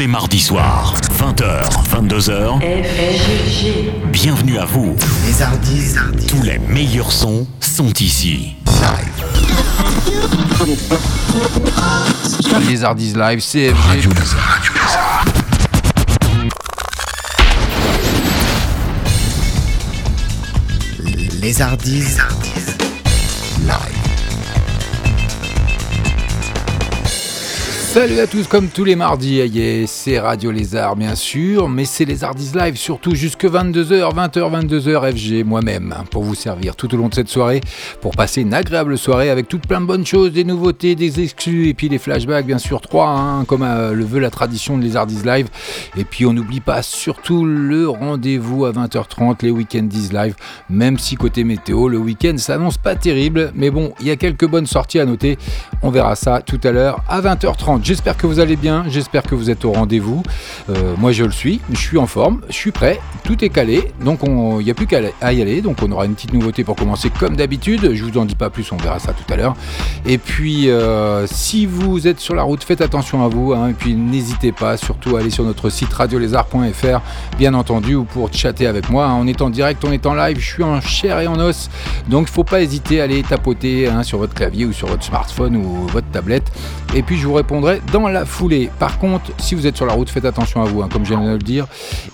les mardis soirs, 20h, 22h. Bienvenue à vous. Les Hardis. Tous les meilleurs sons sont ici. Les Hardis Live, CFG. Radio Lézard. Radio Lézard. Les Hardis. Live. Salut à tous, comme tous les mardis, c'est Radio Lézard bien sûr, mais c'est les Hardis Live surtout jusque 22h, 20h, 22h FG moi-même pour vous servir tout au long de cette soirée, pour passer une agréable soirée avec toutes plein de bonnes choses, des nouveautés, des exclus et puis les flashbacks bien sûr, trois, hein, comme euh, le veut la tradition de les Hardis Live. Et puis on n'oublie pas surtout le rendez-vous à 20h30, les Weekendies Live, même si côté météo, le week-end s'annonce pas terrible, mais bon, il y a quelques bonnes sorties à noter, on verra ça tout à l'heure à 20h30. J'espère que vous allez bien, j'espère que vous êtes au rendez-vous. Euh, moi je le suis, je suis en forme, je suis prêt, tout est calé, donc il n'y a plus qu'à y aller. Donc on aura une petite nouveauté pour commencer comme d'habitude. Je vous en dis pas plus, on verra ça tout à l'heure. Et puis euh, si vous êtes sur la route, faites attention à vous. hein. et puis n'hésitez pas surtout à aller sur notre site radiolézard.fr, bien entendu, ou pour chatter avec moi. hein. On est en direct, on est en live, je suis en chair et en os. Donc il faut pas hésiter à aller tapoter hein, sur votre clavier ou sur votre smartphone ou votre tablette. Et puis je vous répondrai dans la foulée. Par contre, si vous êtes sur la route, faites attention à vous, hein, comme je viens de le dire.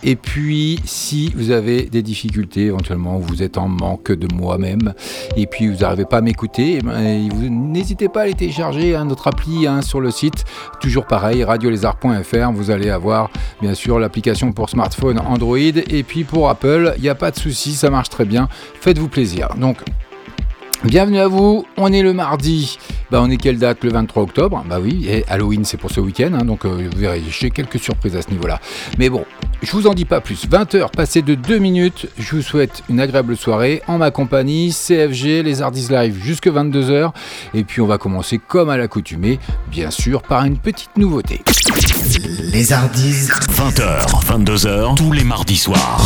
Et puis, si vous avez des difficultés, éventuellement, vous êtes en manque de moi-même, et puis vous n'arrivez pas à m'écouter, eh ben, n'hésitez pas à aller télécharger hein, notre appli hein, sur le site. Toujours pareil, radiolézard.fr. Vous allez avoir, bien sûr, l'application pour smartphone Android. Et puis pour Apple, il n'y a pas de souci, ça marche très bien. Faites-vous plaisir. Donc, Bienvenue à vous, on est le mardi, bah on est quelle date Le 23 octobre, bah oui, Halloween c'est pour ce week-end, hein, donc euh, vous verrez, j'ai quelques surprises à ce niveau-là. Mais bon, je vous en dis pas plus, 20h passées de 2 minutes, je vous souhaite une agréable soirée en ma compagnie, CFG, les Hardis Live jusque 22h, et puis on va commencer comme à l'accoutumée, bien sûr par une petite nouveauté. Les Hardis. 20h, 22h, tous les mardis soirs.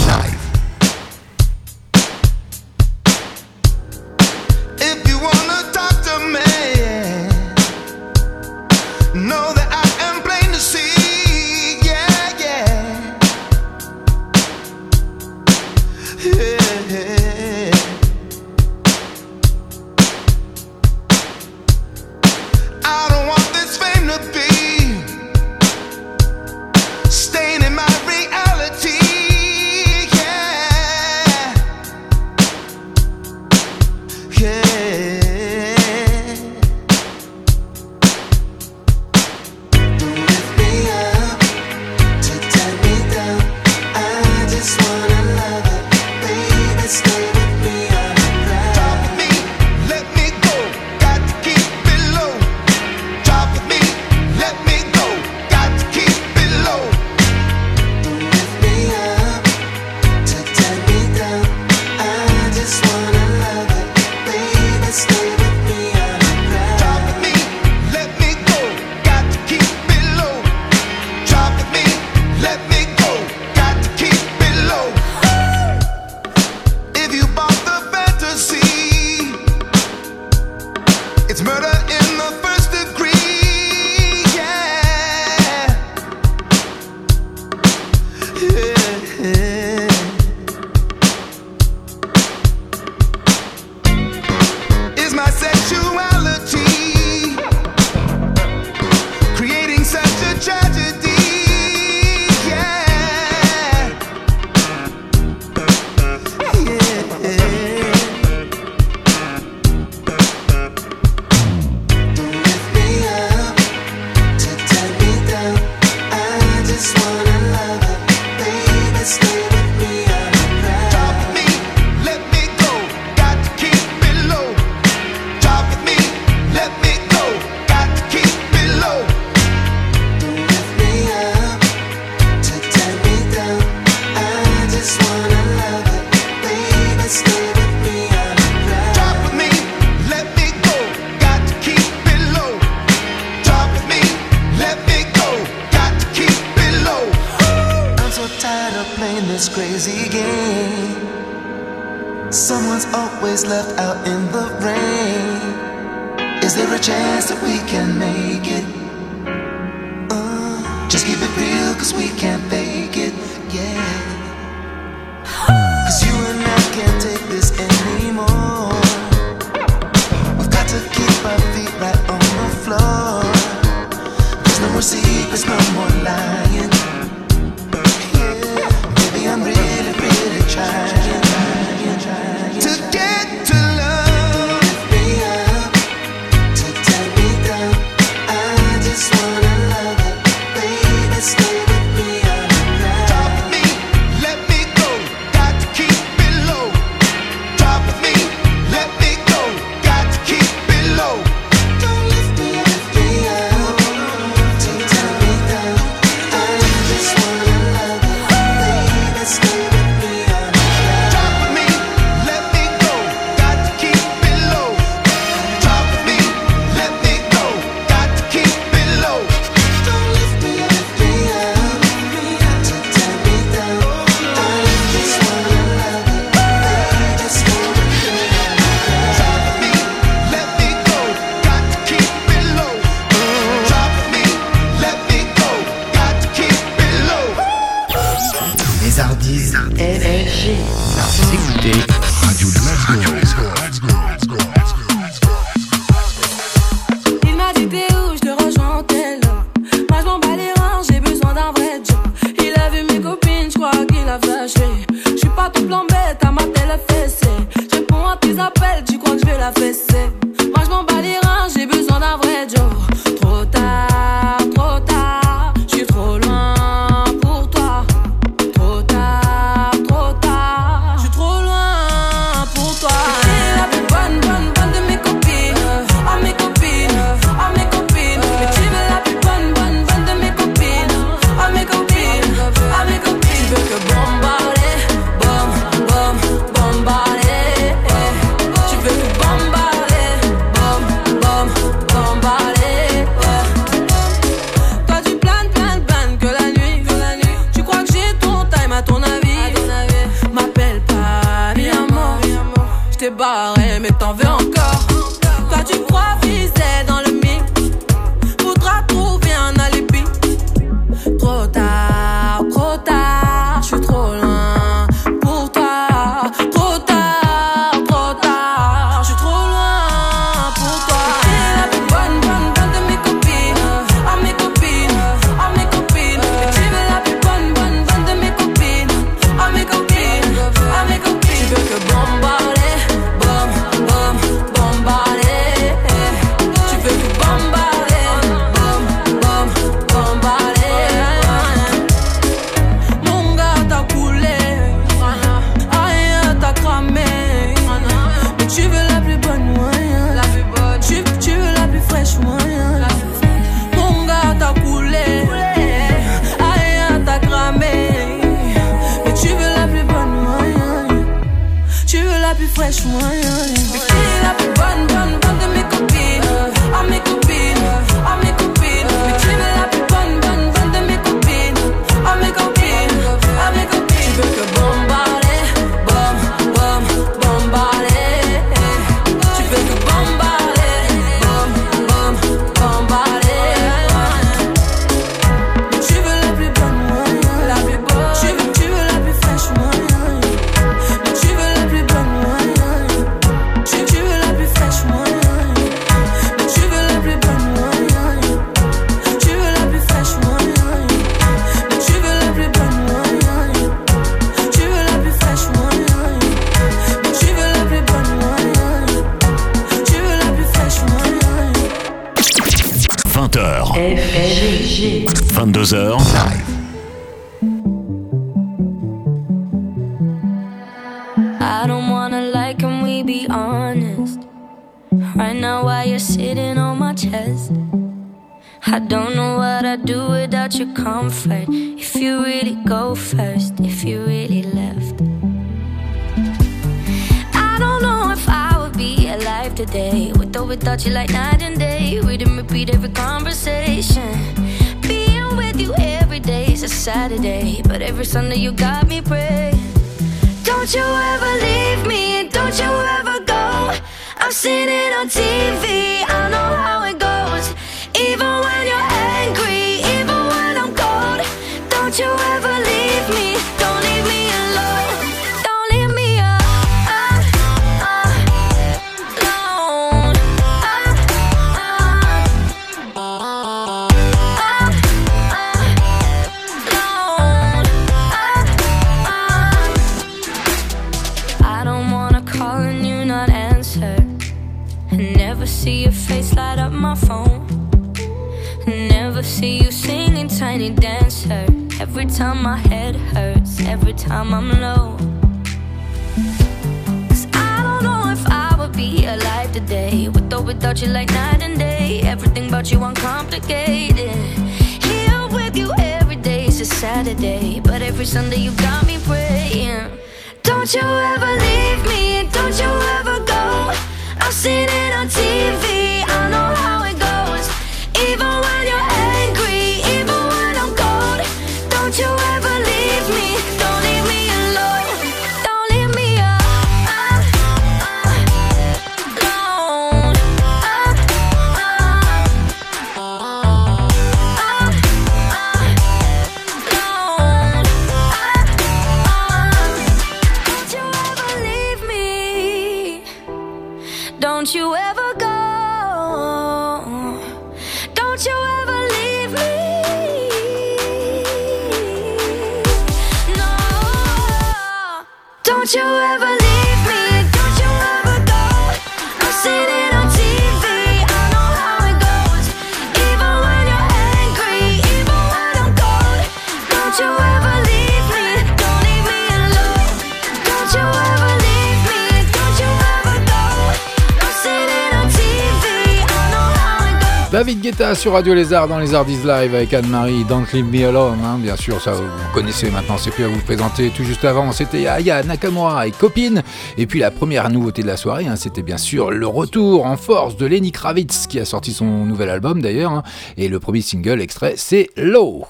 Guetta sur Radio Lézard dans les Hardis Live avec Anne-Marie, Don't Leave Me Alone. hein. Bien sûr, ça vous connaissez maintenant, c'est plus à vous présenter. Tout juste avant, c'était Aya Nakamura et Copine. Et puis la première nouveauté de la soirée, hein, c'était bien sûr le retour en force de Lenny Kravitz qui a sorti son nouvel album d'ailleurs. hein. Et le premier single extrait, c'est Low.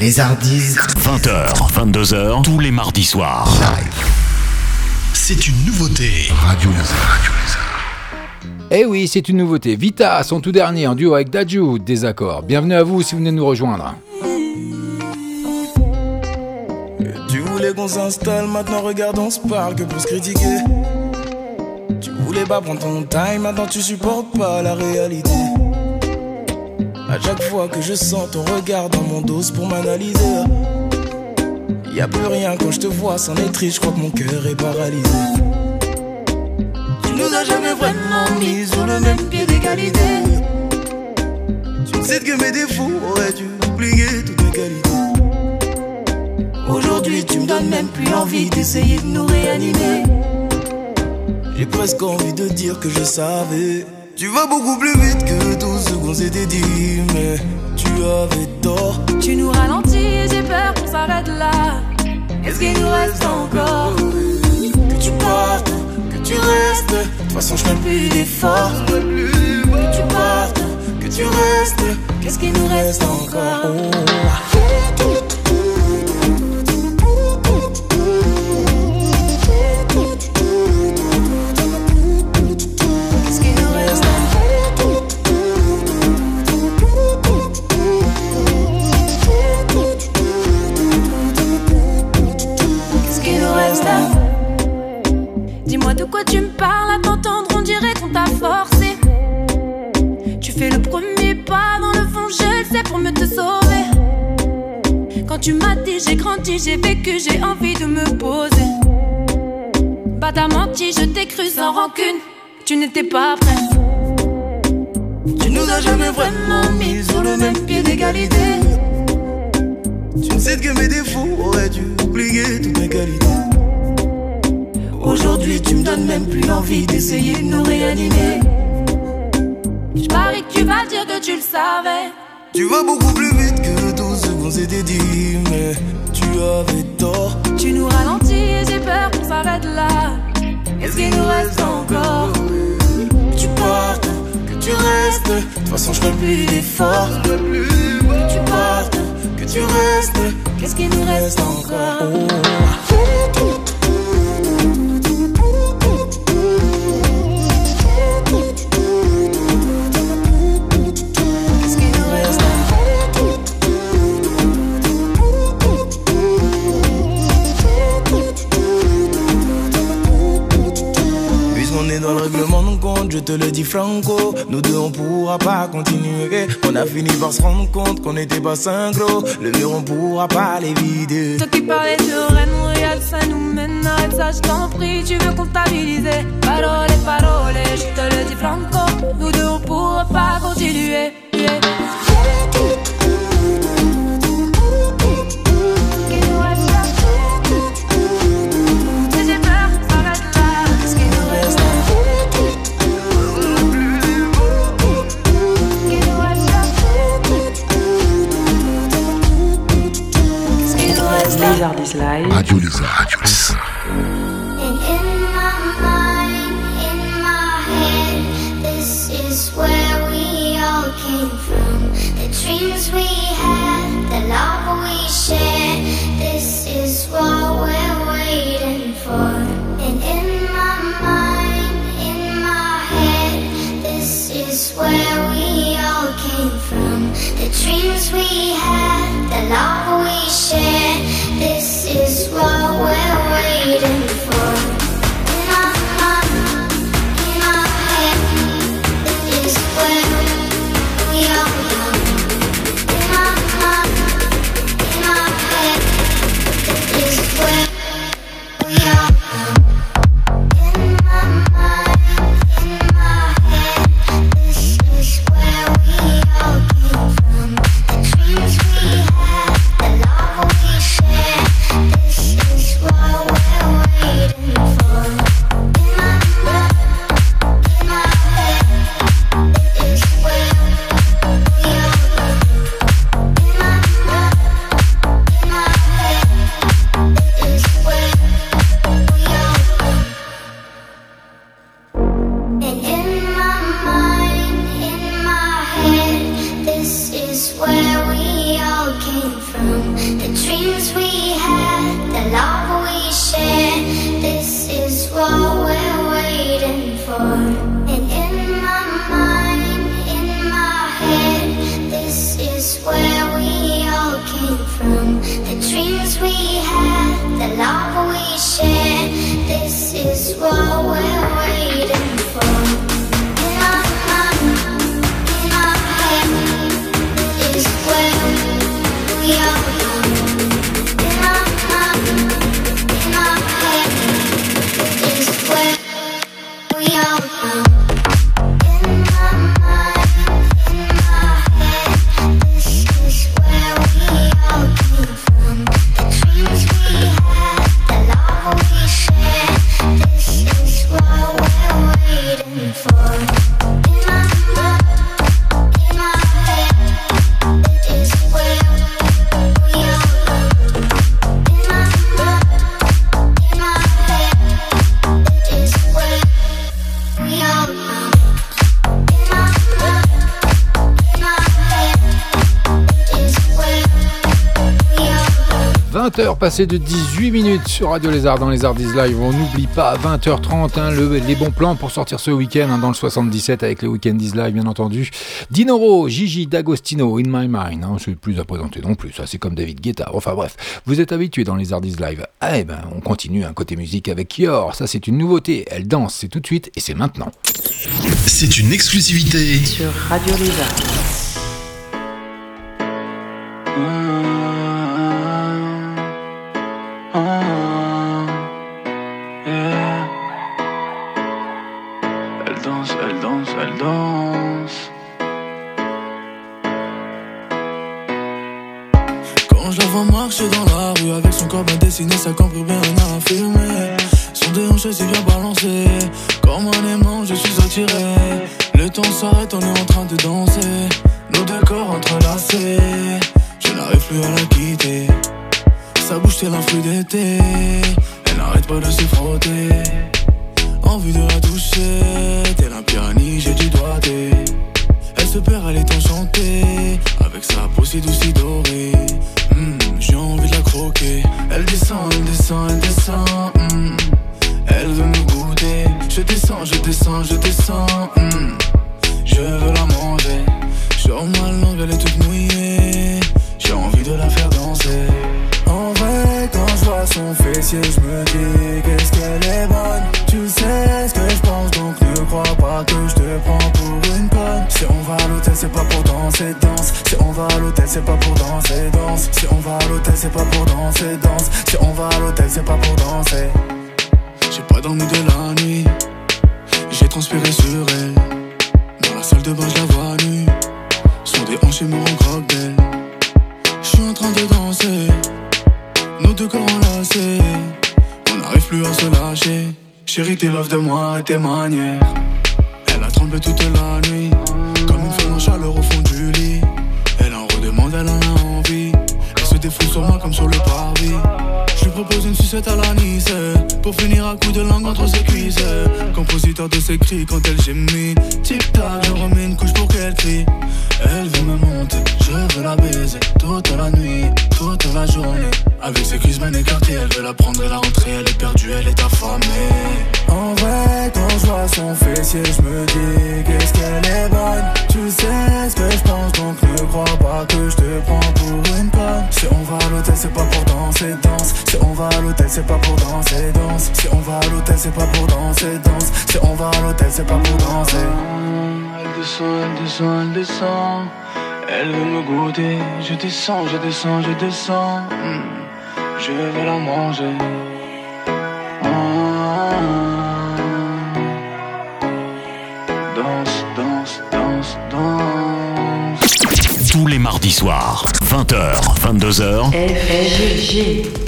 Les Hardis 20h, 22h, tous les mardis soirs. C'est une nouveauté. Radio Lézard. Eh oui, c'est une nouveauté. Vita, son tout dernier en duo avec Daju, Désaccord. Bienvenue à vous si vous venez nous rejoindre. Tu voulais qu'on s'installe, maintenant regarde, on se parle que pour se critiquer. Tu voulais pas prendre ton time, maintenant tu supportes pas la réalité. À chaque fois que je sens ton regard dans mon dos pour m'analyser. Y a plus rien quand je te vois, c'en est je crois que mon cœur est paralysé. Nous as jamais vraiment mis sur le même pied d'égalité. Tu sais que mes défauts auraient dû oublier toutes mes qualités. Aujourd'hui, tu me donnes même plus envie d'essayer de nous réanimer. J'ai presque envie de dire que je savais. Tu vas beaucoup plus vite que tout ce qu'on s'était dit, mais tu avais tort. Tu nous ralentis, j'ai peur qu'on s'arrête là. Qu'est-ce qu'il nous reste encore Que tu partes, tu restes. De toute façon, je ferai plus d'efforts. Que tu partes, que tu restes. Qu'est-ce qu'il nous reste encore? Quoi tu me parles, à t'entendre? On dirait qu'on t'a forcé. Tu fais le premier pas dans le fond, je le sais pour me te sauver. Quand tu m'as dit j'ai grandi, j'ai vécu, j'ai envie de me poser. Pas t'as menti, je t'ai cru sans rancune. Tu n'étais pas prêt. Tu nous as jamais vraiment mis sur le même pied d'égalité. Tu ne sais que mes défauts auraient dû oublier toutes mes qualités. Aujourd'hui, tu me donnes même plus envie d'essayer de nous réanimer. Je parie que tu vas dire que tu le savais Tu vas beaucoup plus vite que tout ce qu'on s'était dit, mais tu avais tort. Tu nous ralentis, j'ai peur qu'on s'arrête là. Qu'est-ce qu'il nous reste encore? Que tu partes, que tu restes. De toute façon, je ferai plus d'efforts. Que tu partes, que tu restes. Qu'est-ce qu'il nous reste encore? Qu'est-ce te le dis franco. Nous deux, on pourra pas continuer. On a fini par se rendre compte qu'on n'était pas synchro. Le mur, on pourra pas les vider. Toi qui parlais de Rennes, Montréal, ça nous mène Arrête ça, je t'en prie, tu veux comptabiliser? Parole, parole, je te le dis franco Nous deux, on pourra pas continuer. Les Ardis Live. Radio Lézard. 20h passées de 18 minutes sur Radio Lézard dans les Ardies Live. On n'oublie pas, 20h30, hein, le- les bons plans pour sortir ce week-end hein, dans le 77 avec les Weekendies Live, bien entendu. Dinoro, Gigi D'Agostino, In My Mind. Hein, c'est plus à présenter non plus. Ça, c'est comme David Guetta. Enfin bref, vous êtes habitués dans les Ardies Live. Ah, eh ben, on continue un côté musique avec Yor. Ça, c'est une nouveauté. Elle danse, c'est tout de suite et c'est maintenant. C'est une exclusivité Sur Radio Lézard. Elle corps bien dessiné, sa cambrure bien. Son déhanché s'est bien balancé. Comme un aimant, je suis attiré. Le temps s'arrête, on est en train de danser. Nos deux corps entrelacés. Je n'arrive plus à la quitter. Sa bouche tel un d'été. Elle n'arrête pas de se frotter. Envie de la toucher. Tel un piranha, j'ai du doigté. Se perd, elle est enchantée. Avec sa peau si douce si dorée. Hmm, J'ai envie de la croquer. Elle descend, elle descend, elle descend. Hmm. Elle veut me goûter. Je descends, je descends, je descends. Hmm. Je veux la manger. Sur ma langue, elle est toute mouillée. J'ai envie de la faire danser. En vrai, quand je vois son fessier Je me dis qu'est-ce qu'elle est bonne Tu sais ce que je pense Donc ne crois pas que je te prends pour une conne. Si on va à l'hôtel c'est pas pour danser danse. Si on va à l'hôtel c'est pas pour danser danse. Si on va à l'hôtel c'est pas pour danser danse. Si on va à l'hôtel c'est pas pour danser. J'ai pas dormi de la nuit. J'ai transpiré sur elle. Dans la salle de bain je la vois nue. Son déhanché me rend croque d'elle. Je suis en train de danser. Nos deux corps enlacés. On n'arrive plus à se lâcher Chérie t'es love de moi et tes manières. Elle a tremblé toute la nuit Comme une femme en chaleur au fond du lit. Elle en redemande, elle en a envie. Elle se flous sur moi comme sur le parvis. Propose une sucette à la Nice. Pour finir à coup de langue entre ses cuisses. Compositeur de ses cris quand elle gémit Tic tac, je remets une couche pour qu'elle crie. Elle veut me monter, je veux la baiser. Toute la nuit, toute la journée. Avec ses cuisses bien écartées Elle veut la prendre et la rentrer Elle est perdue, elle est affamée. En vrai, quand je vois son fessier Je me dis qu'est-ce qu'elle est bonne. Tu sais ce que je pense Donc ne crois pas que je te prends pour une conne. Si on va à l'hôtel c'est pas pour danser, danse va à l'hôtel c'est pas pour danser, danse Si on va à l'hôtel c'est pas pour danser, danse Si on va à l'hôtel c'est pas pour danser Elle descend, elle descend, elle descend. Elle veut me goûter. Je descends, je descends, je descends. Hmm. Je vais la manger. Ah. Danse, danse, danse, danse. Tous les mardis soirs, 20h, 22h, FFG.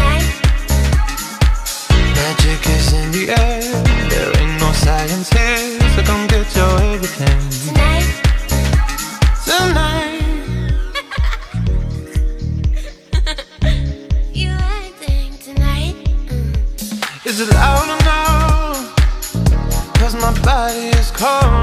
Is in the air. There ain't no science here, so come get your everything. Tonight. Tonight. you acting tonight? Mm. Is it loud enough? Cause my body is calling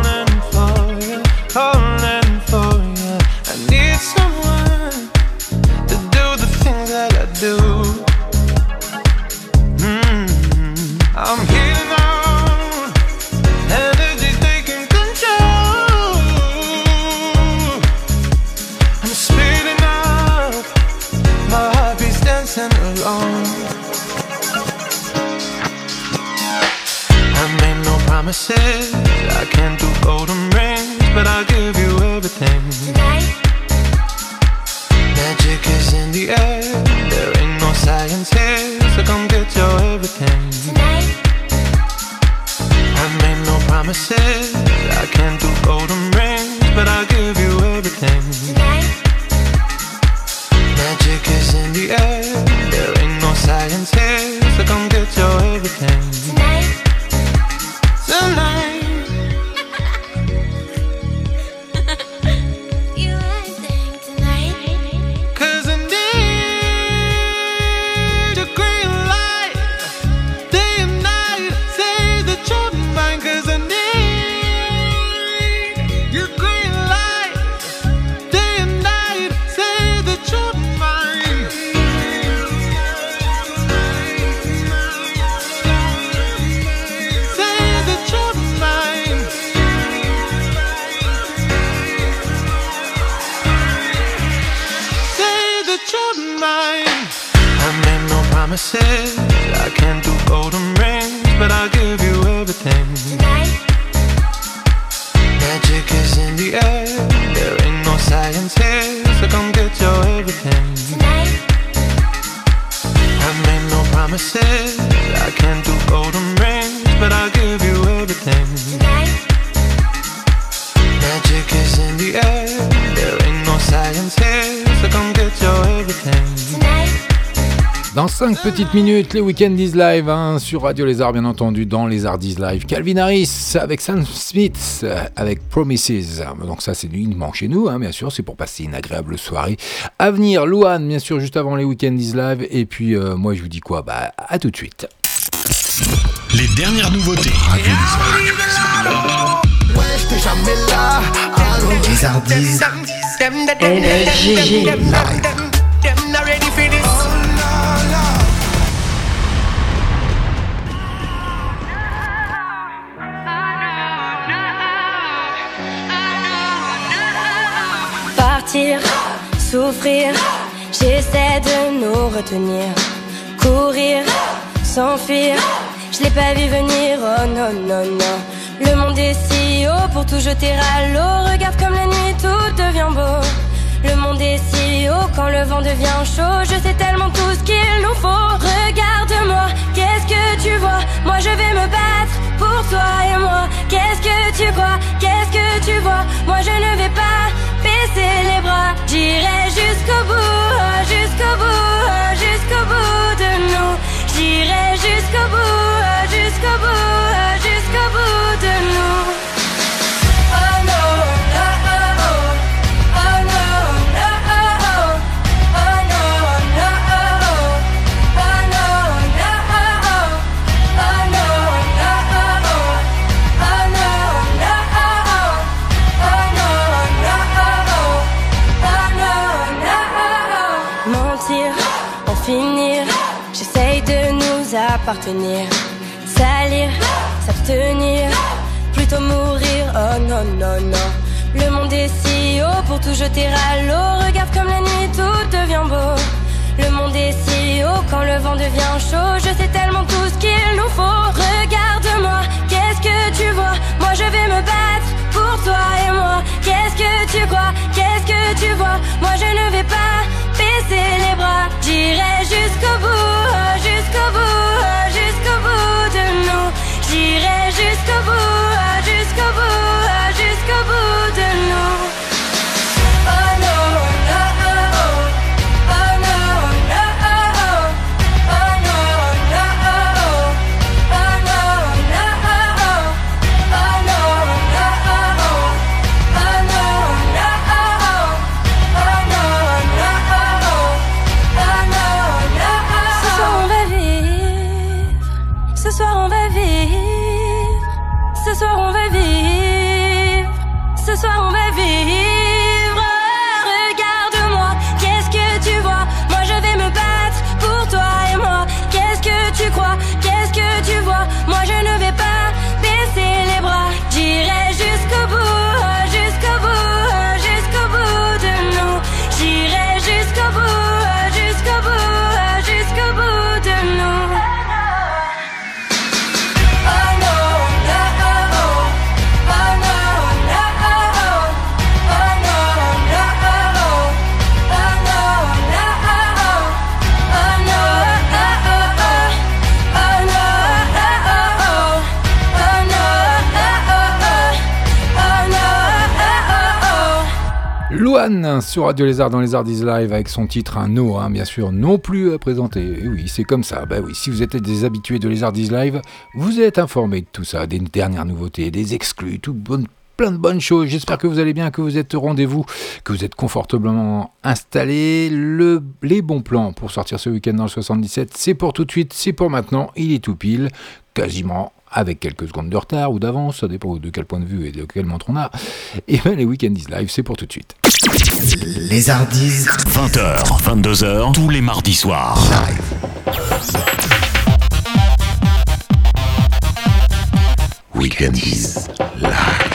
5 petites minutes, les Weekend is live hein, sur Radio Lézard, bien entendu, dans les Hardis Live. Calvin Harris avec Sam Smith euh, avec Promises. Donc, ça, c'est uniquement chez nous, hein, bien sûr. C'est pour passer une agréable soirée. À venir, Louane, bien sûr, juste avant les Weekend is live. Et puis, euh, moi, je vous dis quoi? Bah, à tout de suite. Les dernières nouveautés. Ouais, j'étais jamais là. Souffrir, j'essaie de nous retenir. Courir, s'enfuir, je l'ai pas vu venir, oh non, non, non. Le monde est si haut pour tout jeter à l'eau. Regarde comme la nuit tout devient beau. Le monde est si haut quand le vent devient chaud. Je sais tellement tout ce qu'il nous faut. Regarde-moi, qu'est-ce que tu vois? Moi je vais me battre pour toi et moi. Qu'est-ce que tu crois? Qu'est-ce que tu vois? Moi je ne vais J'irai jusqu'au bout, jusqu'au bout, jusqu'au bout de nous. J'irai jusqu'au bout, jusqu'au bout, appartenir. Salir, s'abstenir, plutôt mourir, oh non, non, non. Le monde est si haut pour tout jeter à l'eau. Regarde comme la nuit tout devient beau. Le monde est si haut quand le vent devient chaud. Je sais tellement tout ce qu'il nous faut. Regarde-moi, qu'est-ce que tu vois? Moi je vais me battre pour toi et moi. Qu'est-ce que tu crois? Qu'est-ce que tu vois? Moi je ne vais pas baisser les bras. J'irai jusqu'au bout, jusqu'au bout, jusqu'au bout de nous. J'irai jusqu'au bout, jusqu'au bout, jusqu'au bout de nous. Sur Radio Lézard dans les Ardies Live avec son titre Un No, hein, bien sûr, non plus à présenter. Et oui, c'est comme ça. Oui, si vous êtes des habitués de les Ardies Live, vous êtes informés de tout ça, des dernières nouveautés, des exclus, tout bon, plein de bonnes choses. J'espère que vous allez bien, que vous êtes au rendez-vous, que vous êtes confortablement installés. Le, les bons plans pour sortir ce week-end dans le 77, c'est pour tout de suite, c'est pour maintenant. Il est tout pile, quasiment avec quelques secondes de retard ou d'avance, ça dépend de quel point de vue et de quelle montre on a. Et bien les Weekendis Live, c'est pour tout de suite. Les Hardis. 20h, 22h, tous les mardis soirs. Weekendis Live.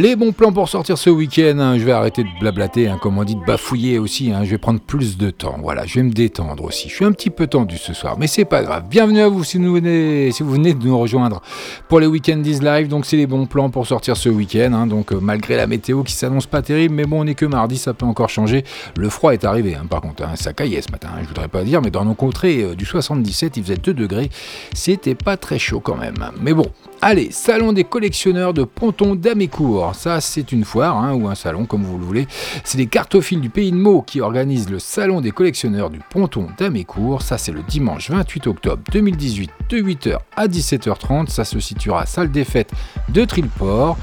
Les bons plans pour sortir ce week-end, hein, je vais arrêter de blablater, hein, comme on dit, de bafouiller aussi, hein, je vais prendre plus de temps, voilà, je vais me détendre aussi. Je suis un petit peu tendu ce soir, mais c'est pas grave. Bienvenue à vous si vous venez, si vous venez de nous rejoindre pour les Weekendis Live, donc c'est les bons plans pour sortir ce week-end, hein, donc euh, malgré la météo qui s'annonce pas terrible, mais bon, on est que mardi, ça peut encore changer. Le froid est arrivé, par contre, ça caillait ce matin, je voudrais pas dire, mais dans nos contrées euh, du 77, il faisait 2 degrés, c'était pas très chaud quand même. Mais bon, allez, salon des collectionneurs de Ponton d'Amécourt. Ça, c'est une foire hein, ou un salon, comme vous le voulez. C'est les cartophiles du Pays de Meaux qui organisent le salon des collectionneurs du Ponton d'Amécourt. Ça, c'est le dimanche 28 octobre 2018 de 8h à 17h30. Ça se situera à salle des fêtes de Trilport.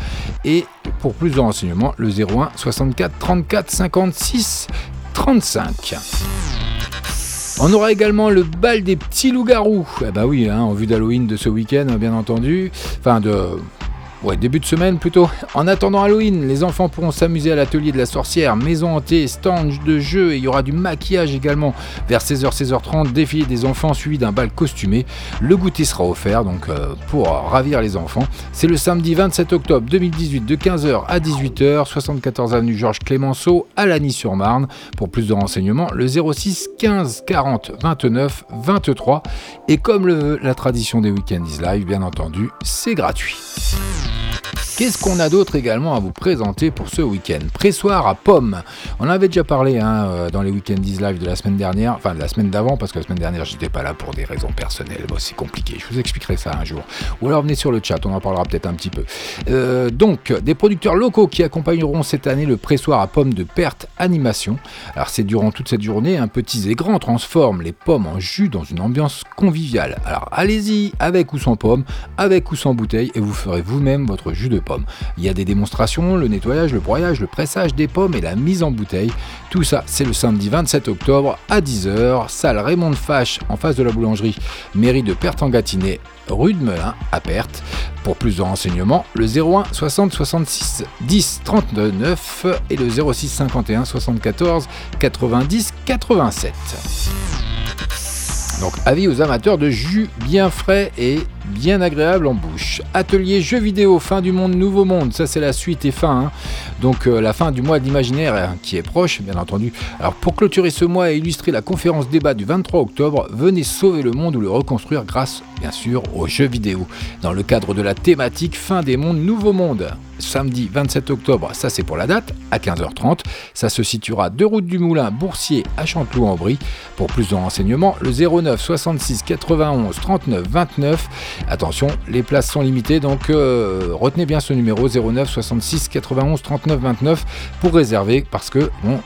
Et pour plus de renseignements, le 01 64 34 56 35. On aura également le bal des petits loups-garous. Eh bah oui, hein, en vue d'Halloween de ce week-end, bien entendu. Enfin, de. Ouais, début de semaine plutôt. En attendant Halloween, les enfants pourront s'amuser à l'atelier de la sorcière, maison hantée, stand de jeu et il y aura du maquillage également. Vers 16h, 16h30, défilé des enfants suivi d'un bal costumé. Le goûter sera offert donc euh, pour ravir les enfants. C'est le samedi 27 octobre 2018 de 15h à 18h, 74 avenue Georges Clémenceau à Lagny-sur-Marne. Pour plus de renseignements, le 06 15 40 29 23. Et comme la tradition des Weekends is Live, bien entendu, c'est gratuit. Qu'est-ce qu'on a d'autre également à vous présenter pour ce week-end Pressoir à pommes. On en avait déjà parlé hein, euh, dans les Weekend is Live de la semaine dernière, enfin de la semaine d'avant, parce que la semaine dernière j'étais pas là pour des raisons personnelles. Bon, c'est compliqué, je vous expliquerai ça un jour. Ou alors venez sur le chat, on en parlera peut-être un petit peu. Euh, donc, des producteurs locaux qui accompagneront cette année le pressoir à pommes de Perte Animation. Alors, c'est durant toute cette journée, un petits et grands transforment les pommes en jus dans une ambiance conviviale. Alors, allez-y, avec ou sans pommes, avec ou sans bouteille, et vous ferez vous-même votre jus de Il y a des démonstrations, le nettoyage, le broyage, le pressage des pommes et la mise en bouteille. Tout ça, c'est le samedi 27 octobre à 10h, salle Raymond de Fache en face de la boulangerie, mairie de Perte-en-Gâtinais, rue de Melun à Perte. Pour plus de renseignements, le 01 60 66 10 39 et le 06 51 74 90 87. Donc avis aux amateurs de jus bien frais et bien agréable en bouche. Atelier jeux vidéo, fin du monde, nouveau monde, ça c'est la suite et fin. hein. Donc euh, la fin du mois de l'imaginaire hein, qui est proche, bien entendu. Alors pour clôturer ce mois et illustrer la conférence débat du 23 octobre, venez sauver le monde ou le reconstruire grâce, bien sûr, aux jeux vidéo. Dans le cadre de la thématique fin des mondes, nouveau monde. Samedi 27 octobre, ça c'est pour la date, à 15h30. Ça se situera deux routes du Moulin, Boursier à Chanteloup-en-Brie. Pour plus de renseignements, le 09 66 91 39 29. Attention, les places sont limitées, donc euh, retenez bien ce numéro 09 66 91 39 29 pour réserver parce que bon,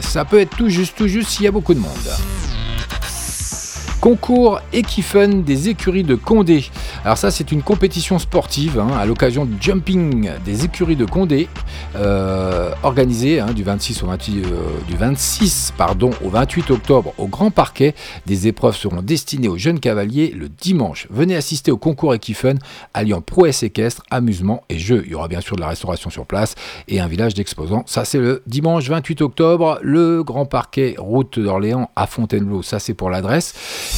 ça peut être tout juste, tout juste s'il y a beaucoup de monde. Concours Equifun des écuries de Condé. Alors ça c'est une compétition sportive hein, à l'occasion du jumping des écuries de Condé euh, organisée hein, du 26 au 28, euh, du 26 pardon au 28 octobre au Grand Parquet. Des épreuves seront destinées aux jeunes cavaliers le dimanche. Venez assister au concours Equifun alliant prouesse équestre, amusement et jeux. Il y aura bien sûr de la restauration sur place et un village d'exposants. Ça c'est le dimanche 28 octobre, le Grand Parquet route d'Orléans à Fontainebleau. Ça c'est pour l'adresse.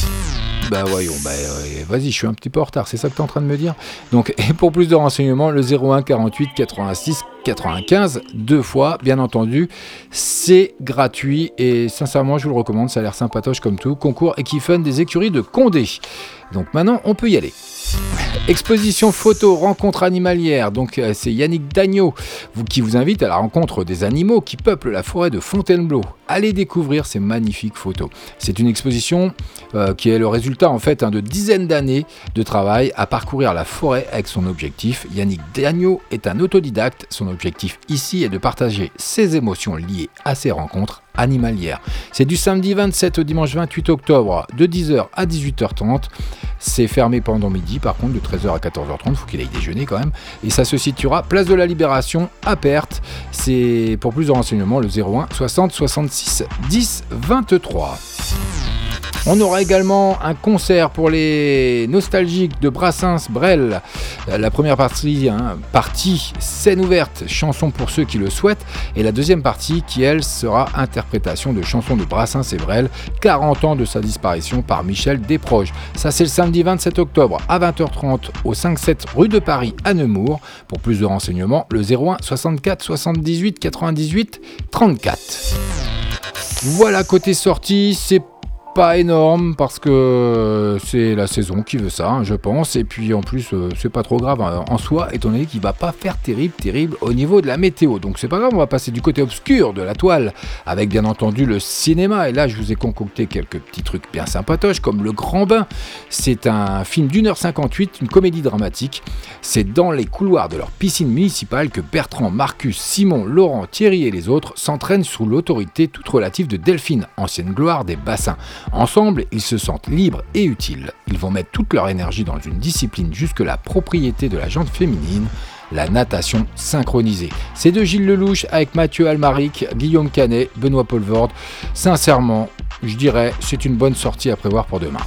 Bah voyons, bah, euh, vas-y, je suis un petit peu en retard, c'est ça que tu es en train de me dire? Donc, et pour plus de renseignements, le 01 48 86 95, deux fois, bien entendu, c'est gratuit et sincèrement, je vous le recommande, ça a l'air sympatoche comme tout. Concours Equifun des écuries de Condé. Donc maintenant, on peut y aller. Exposition photo, rencontre animalière. Donc euh, c'est Yannick Dagneau qui vous invite à la rencontre des animaux qui peuplent la forêt de Fontainebleau. Allez découvrir ces magnifiques photos. C'est une exposition euh, qui est le résultat en fait hein, de dizaines d'années de travail à parcourir la forêt avec son objectif. Yannick Dagneau est un autodidacte. Son objectif ici est de partager ses émotions liées à ces rencontres animalières. C'est du samedi 27 au dimanche 28 octobre de 10h à 18h30. C'est fermé pendant midi, par contre, de 13h à 14h30, faut qu'il aille déjeuner quand même. Et ça se situera place de la Libération à Perth. C'est pour plus de renseignements le 01 60 66 10 23. On aura également un concert pour les nostalgiques de Brassens Brel. La première partie, hein, partie scène ouverte, chanson pour ceux qui le souhaitent. Et la deuxième partie qui, elle, sera interprétation de chansons de Brassens et Brel, 40 ans de sa disparition par Michel Desproges. Ça, c'est le samedi 27 octobre à 20h30 au 5-7 rue de Paris à Nemours. Pour plus de renseignements, le 01 64 78 98 34. Voilà, côté sortie, c'est pas énorme parce que c'est la saison qui veut ça, hein, je pense. Et puis en plus, euh, c'est pas trop grave hein, en soi, étant donné qu'il va pas faire terrible, terrible au niveau de la météo. Donc c'est pas grave, on va passer du côté obscur de la toile avec bien entendu le cinéma. Et là, je vous ai concocté quelques petits trucs bien sympatoches comme Le Grand Bain. C'est un film d'une heure 58, une comédie dramatique. C'est dans les couloirs de leur piscine municipale que Bertrand, Marcus, Simon, Laurent, Thierry et les autres s'entraînent sous l'autorité toute relative de Delphine, ancienne gloire des bassins. Ensemble, ils se sentent libres et utiles. Ils vont mettre toute leur énergie dans une discipline jusque la propriété de la jante féminine, la natation synchronisée. C'est de Gilles Lelouch avec Mathieu Almaric, Guillaume Canet, Benoît Polvord. Sincèrement, je dirais, c'est une bonne sortie à prévoir pour demain.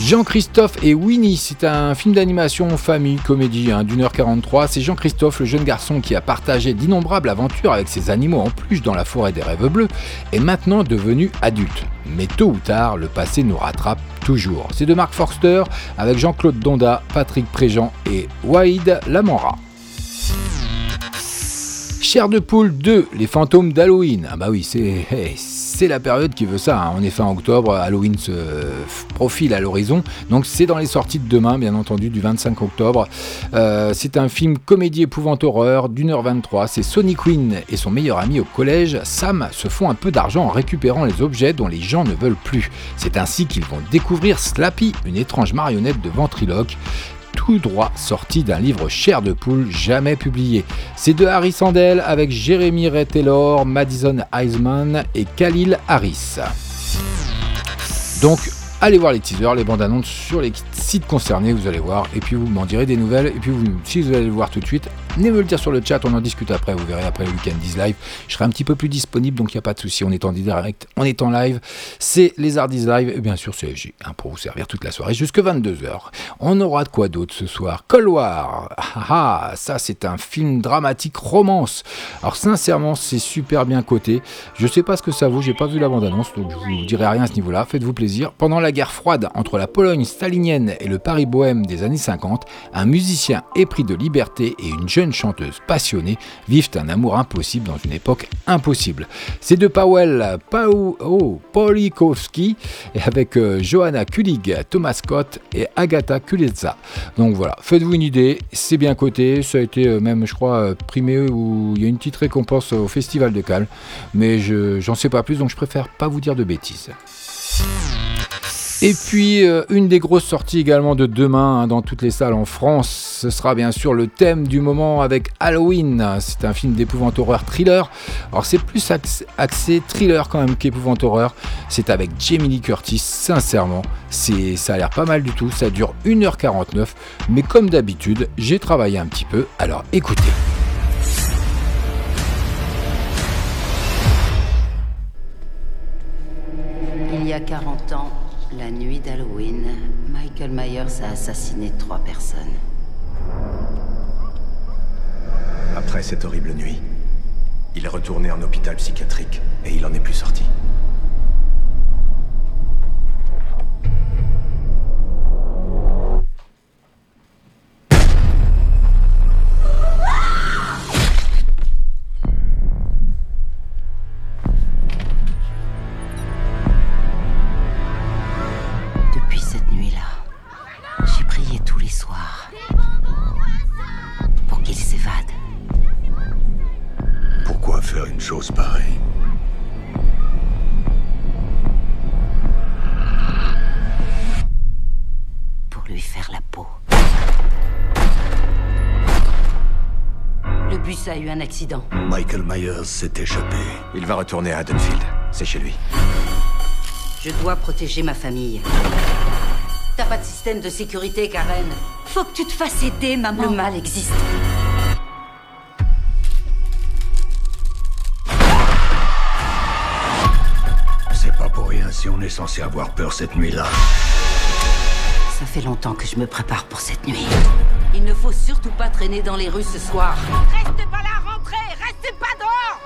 Jean-Christophe et Winnie, c'est un film d'animation famille, comédie hein, d'une heure 43. C'est Jean-Christophe, le jeune garçon qui a partagé d'innombrables aventures avec ses animaux en plus dans la forêt des rêves bleus, est maintenant devenu adulte. Mais tôt ou tard, le passé nous rattrape toujours. C'est de Marc Forster avec Jean-Claude Donda, Patrick Préjean et Waïd Lamora. Chair de poule 2, les fantômes d'Halloween. Ah bah oui, c'est c'est la période qui veut ça. Hein. On est fin octobre, Halloween se profile à l'horizon. Donc c'est dans les sorties de demain, bien entendu, du 25 octobre. Euh, c'est un film comédie épouvante horreur d'une heure 23. C'est Sonny Quinn et son meilleur ami au collège, Sam, se font un peu d'argent en récupérant les objets dont les gens ne veulent plus. C'est ainsi qu'ils vont découvrir Slappy, une étrange marionnette de ventriloque tout droit sorti d'un livre cher de poule jamais publié. C'est de Harry Sandel avec Jérémy Ray Taylor, Madison Eisman et Khalil Harris. Donc allez voir les teasers, les bandes annonces sur les sites concernés, vous allez voir, et puis vous m'en direz des nouvelles, et puis vous, si vous allez le voir tout de suite, venez me le dire sur le chat, on en discute après, vous verrez après le week-end 10 live, je serai un petit peu plus disponible, donc il n'y a pas de souci, on est en direct, on est en live, c'est les Hardis Live, et bien sûr c'est FG, hein, pour vous servir toute la soirée, jusque 22h. On aura de quoi d'autre ce soir? Cold War, ah, ah, ça c'est un film dramatique romance, alors sincèrement c'est super bien coté, je sais pas ce que ça vaut, j'ai pas vu la bande-annonce, donc je vous dirai rien à ce niveau-là, faites-vous plaisir. Pendant la guerre froide entre la Pologne stalinienne et le Paris bohème des années 50, un musicien épris de liberté et une jeune chanteuse passionnée vivent un amour impossible dans une époque impossible. C'est de Powell Pau, oh, Polikowski avec euh, Johanna Kulig, Thomas Scott et Agatha Kuleza. Donc voilà, faites-vous une idée, c'est bien coté, ça a été euh, même je crois euh, primé ou il y a une petite récompense au Festival de Cannes, mais je j'en sais pas plus donc je préfère pas vous dire de bêtises. Et puis, euh, une des grosses sorties également de demain hein, dans toutes les salles en France, ce sera bien sûr le thème du moment avec Halloween. C'est un film d'épouvante horreur thriller. Alors, c'est plus axé, thriller quand même qu'épouvante horreur. C'est avec Jamie Lee Curtis, sincèrement. Ça a l'air pas mal du tout. Ça dure 1h49. Mais comme d'habitude, j'ai travaillé un petit peu. Alors, écoutez. Il y a 40 ans, la nuit d'Halloween, Michael Myers a assassiné trois personnes. Après cette horrible nuit, il est retourné en hôpital psychiatrique et il en est plus sorti. Accident. Michael Myers s'est échappé. Il va retourner à Haddonfield. C'est chez lui. Je dois protéger ma famille. T'as pas de système de sécurité, Karen. Faut que tu te fasses aider, maman. Le mal existe. C'est pas pour rien si on est censé avoir peur cette nuit-là. Ça fait longtemps que je me prépare pour cette nuit. Il ne faut surtout pas traîner dans les rues ce soir. Restez pas là, pas dehors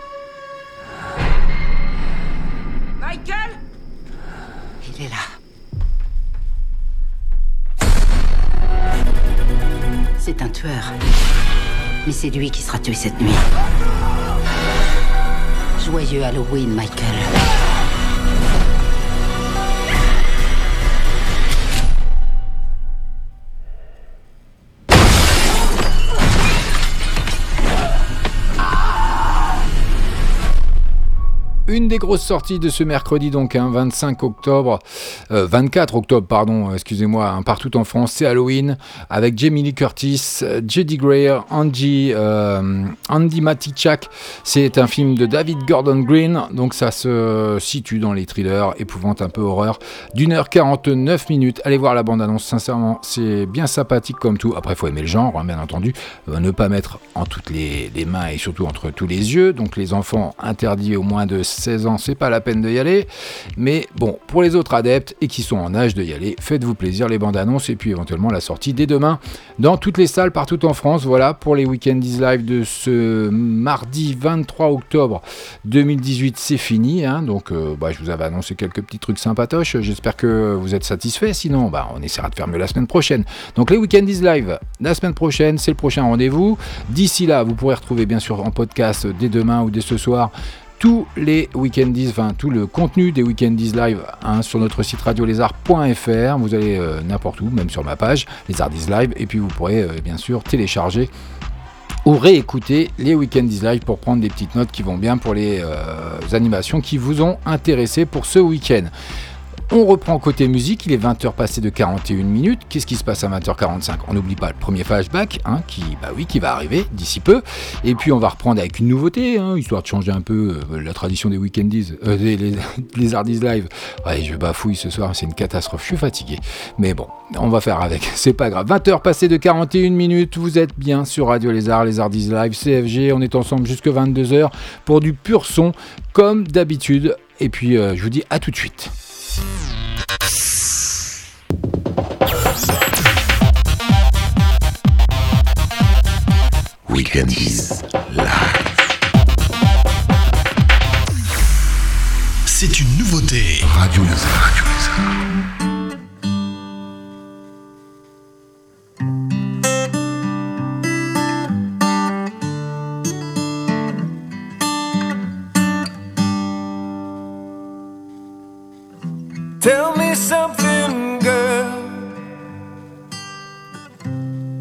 Michael Il est là. C'est un tueur. Mais c'est lui qui sera tué cette nuit. Joyeux Halloween, Michael. Une des grosses sorties de ce mercredi, donc hein, 25 octobre, euh, 24 octobre, pardon, excusez-moi, hein, partout en France, c'est Halloween, avec Jamie Lee Curtis, euh, Judy Greer, Andy, euh, Andy Matichak. C'est un film de David Gordon Green, donc ça se situe dans les thrillers, épouvante un peu horreur, d'une heure 49 minutes. Allez voir la bande-annonce, sincèrement, c'est bien sympathique comme tout. Après, faut aimer le genre, hein, bien entendu, Euh, ne pas mettre en toutes les, les mains et surtout entre tous les yeux. Donc les enfants interdits au moins de 16 ans, c'est pas la peine de y aller. Mais bon, pour les autres adeptes et qui sont en âge de y aller, faites-vous plaisir les bandes annonces et puis éventuellement la sortie dès demain dans toutes les salles partout en France. Voilà pour les Weekendies Live de ce mardi 23 octobre 2018, c'est fini. hein. donc euh, bah, je vous avais annoncé quelques petits trucs sympatoches. J'espère que vous êtes satisfaits. Sinon, bah, on essaiera de faire mieux la semaine prochaine. Donc les Weekendies Live, la semaine prochaine, c'est le prochain rendez-vous. D'ici là, vous pourrez retrouver bien sûr en podcast dès demain ou dès ce soir tous les Weekendies, enfin tout le contenu des Weekendies Live hein, sur notre site radiolézard.fr. Vous allez euh, n'importe où, même sur ma page, les Ardies Live, et puis vous pourrez euh, bien sûr télécharger ou réécouter les Weekendies Live pour prendre des petites notes qui vont bien pour les euh, animations qui vous ont intéressé pour ce week-end. On reprend côté musique, il est 20h passé de 41 minutes. Qu'est-ce qui se passe à 20h45 On n'oublie pas le premier flashback, hein, qui, bah oui, qui va arriver d'ici peu. Et puis on va reprendre avec une nouveauté, hein, histoire de changer un peu euh, la tradition des weekendies, euh, des, les, Live. Ouais, je bafouille ce soir, c'est une catastrophe, je suis fatigué. Mais bon, on va faire avec, c'est pas grave. 20h passé de 41 minutes, vous êtes bien sur Radio Lézard, les Hardies Live, CFG. On est ensemble jusque 22h pour du pur son, comme d'habitude. Et puis euh, je vous dis à tout de suite. Weekendies live. C'est une nouveauté. Radio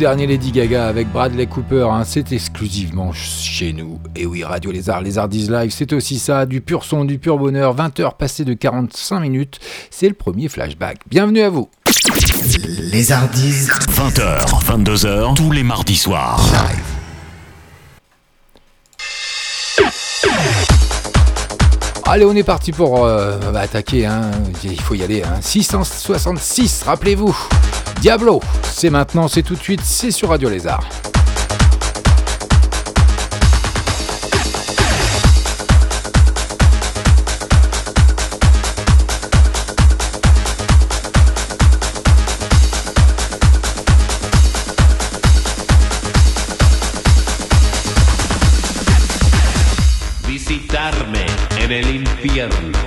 Dernier Lady Gaga avec Bradley Cooper. Hein, c'est exclusivement chez nous. Et oui, Radio Lézard, Lézardise Live, c'est aussi ça, du pur son, du pur bonheur. 20h passées de 45 minutes, c'est le premier flashback. Bienvenue à vous. Lézardise. 20h, 22h, tous les mardis soirs. Allez, on est parti pour euh, attaquer. Hein. Il faut y aller. Hein. 666, rappelez-vous. Diablo, c'est maintenant, c'est tout de suite, c'est sur Radio Lézard. visitarme en el infierno.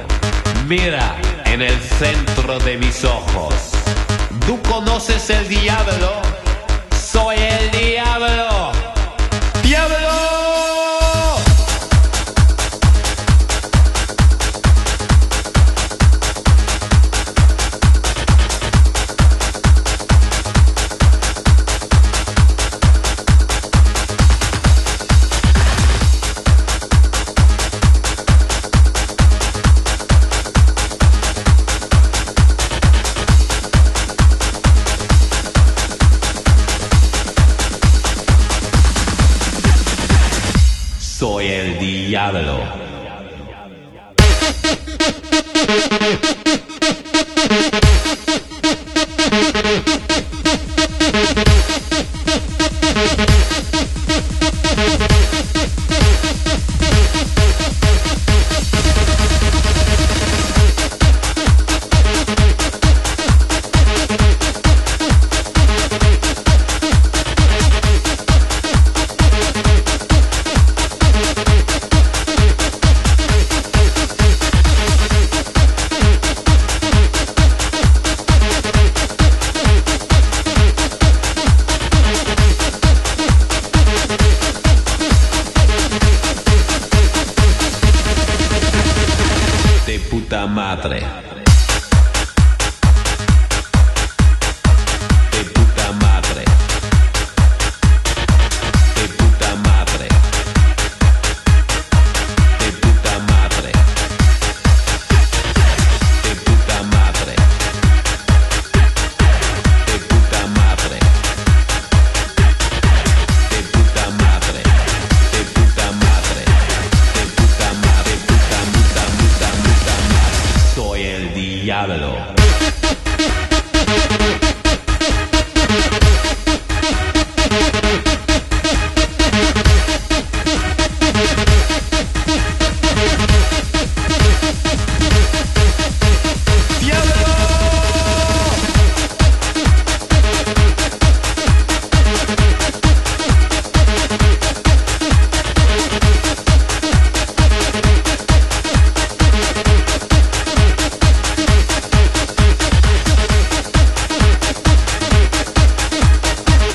Mira en el centro de mis ojos. ¿Tú conoces el diablo?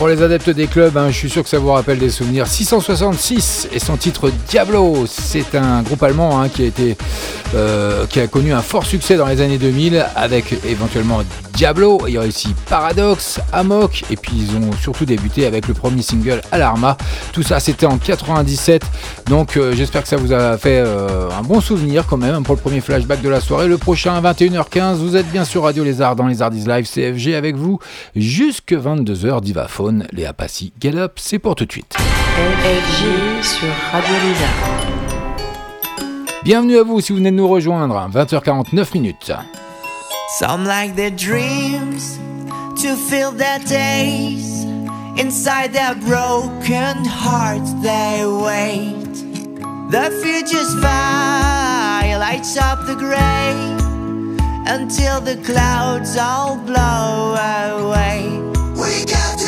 Pour les adeptes des clubs, hein, je suis sûr que ça vous rappelle des souvenirs. 666 et son titre Diablo. C'est un groupe allemand hein, qui a été, euh, qui a connu un fort succès dans les années 2000 avec éventuellement Diablo. Il y a aussi Paradox, Amok et puis ils ont surtout débuté avec le premier single Alarma. Tout ça c'était en 97. Donc euh, j'espère que ça vous a fait euh, un bon souvenir quand même pour le premier flashback de la soirée. Le prochain à 21h15, vous êtes bien sur Radio Lézard dans les Ardies Live CFG avec vous jusque 22h Divaphone. Léa Passy, Gallup, c'est pour tout de suite. FG sur Radio Lézard. Bienvenue à vous si vous venez de nous rejoindre, 20h49 minutes. Some like their dreams to fill their days. Inside their broken hearts, they wait. The future's fire lights up the gray until the clouds all blow away. We got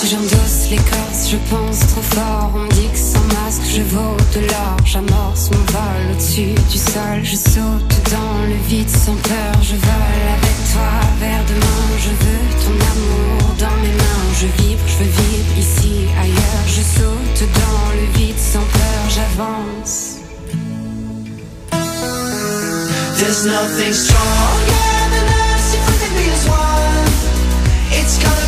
Si j'endosse l'écorce, je pense trop fort. On me dit que masque, je vaux de l'or. J'amorce mon vol au-dessus du sol. Je saute dans le vide sans peur. Je vole avec toi vers demain. Je veux ton amour dans mes mains. Je vibre, je veux vivre ici, ailleurs. Je saute dans le vide sans peur. J'avance. There's nothing stronger than us if we be as one. It's gonna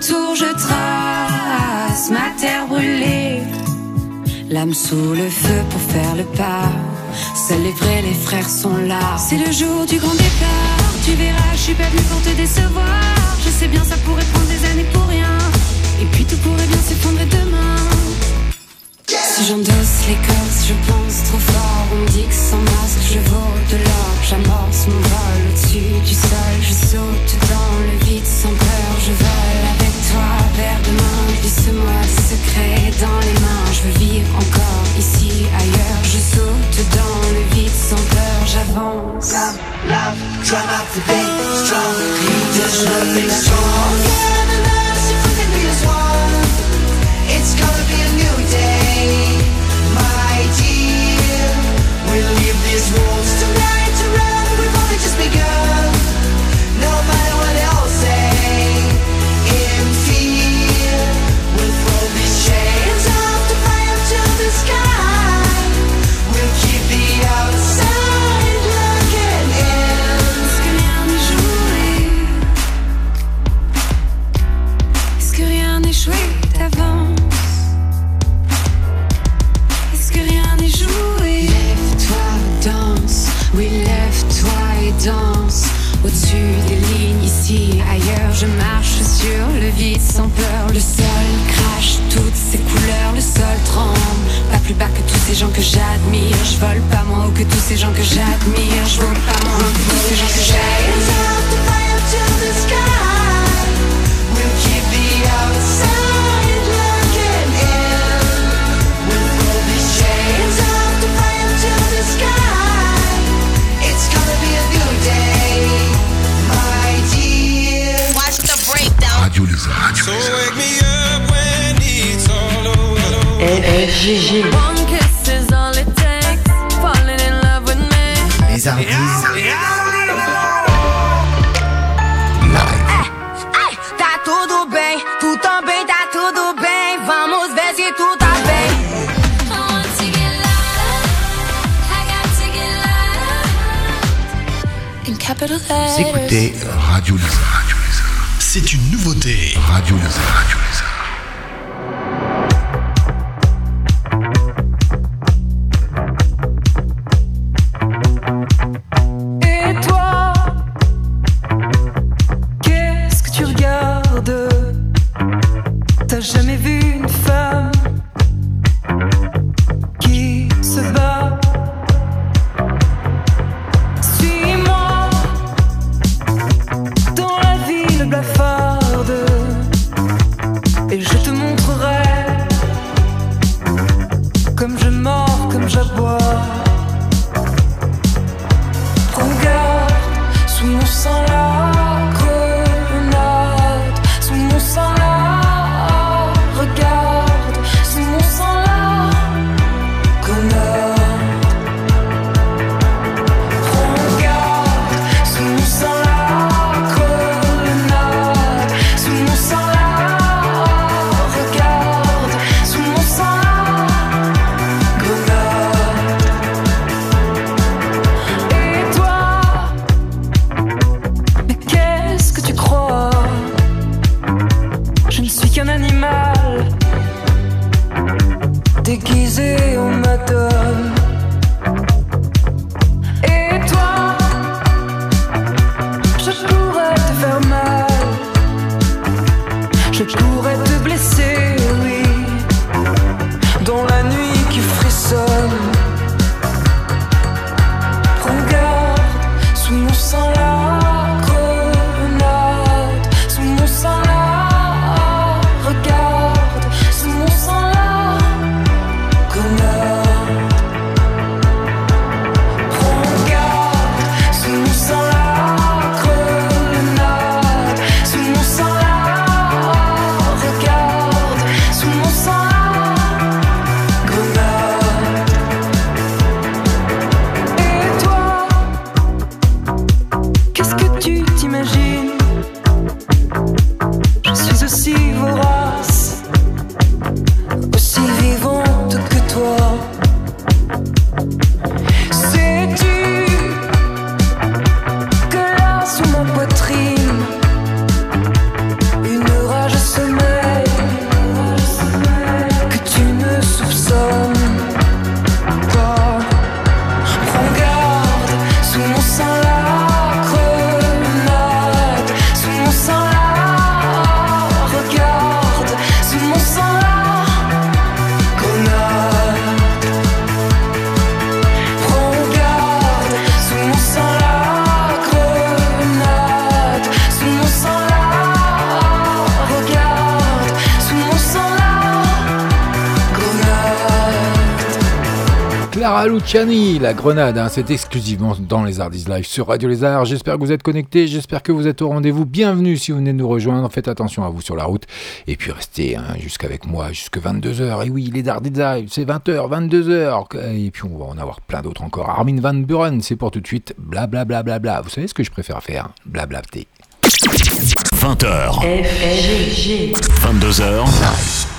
Autour je trace ma terre brûlée, l'âme sous le feu pour faire le pas. Seuls les vrais, les frères sont là. C'est le jour du grand départ, tu verras, je suis pas venue pour te décevoir. Je sais bien, ça pourrait prendre des années pour rien. Et puis tout pourrait bien s'effondrer demain. Si j'endosse l'écorce, je pense trop fort. On dit que sans masque, je vaux de l'or. J'amorce mon vol au-dessus du sol. Je saute dans le vide sans peur. Je vole avec toi. Glisse-moi des secrets dans les mains. Je veux vivre encore ici, ailleurs. Je saute dans le vide sans peur. J'avance. Love, love, try not to be strong. It's gonna be a new day, my dear. We'll leave these walls tonight to run. We've only just begun. No matter Je marche sur le vide sans peur. Le sol crache toutes ses couleurs Le sol tremble, pas plus bas que tous ces gens que j'admire. Je vole pas moins haut que tous ces gens que j'admire. Je vole pas moins haut que tous ces gens que j'admire Les Hardis. Tá tudo bem, tu também tá tudo bem. Vamos ver se tu tá bem. Vous écoutez Radio Lézard. C'est une nouveauté. Radio Luciani, la grenade, hein, c'est exclusivement dans les Arts Live sur Radio Les Arts. J'espère que vous êtes connectés, j'espère que vous êtes au rendez-vous. Bienvenue si vous venez de nous rejoindre, faites attention à vous sur la route. Et puis restez hein, jusqu'avec moi, jusque 22h. Et oui, les Arts Live, c'est 20h, 22h. Et puis on va en avoir plein d'autres encore. Armin Van Buren, c'est pour tout de suite. Blablabla. Bla, bla, bla, Vous savez ce que je préfère faire? Blablater. 20h. 22h.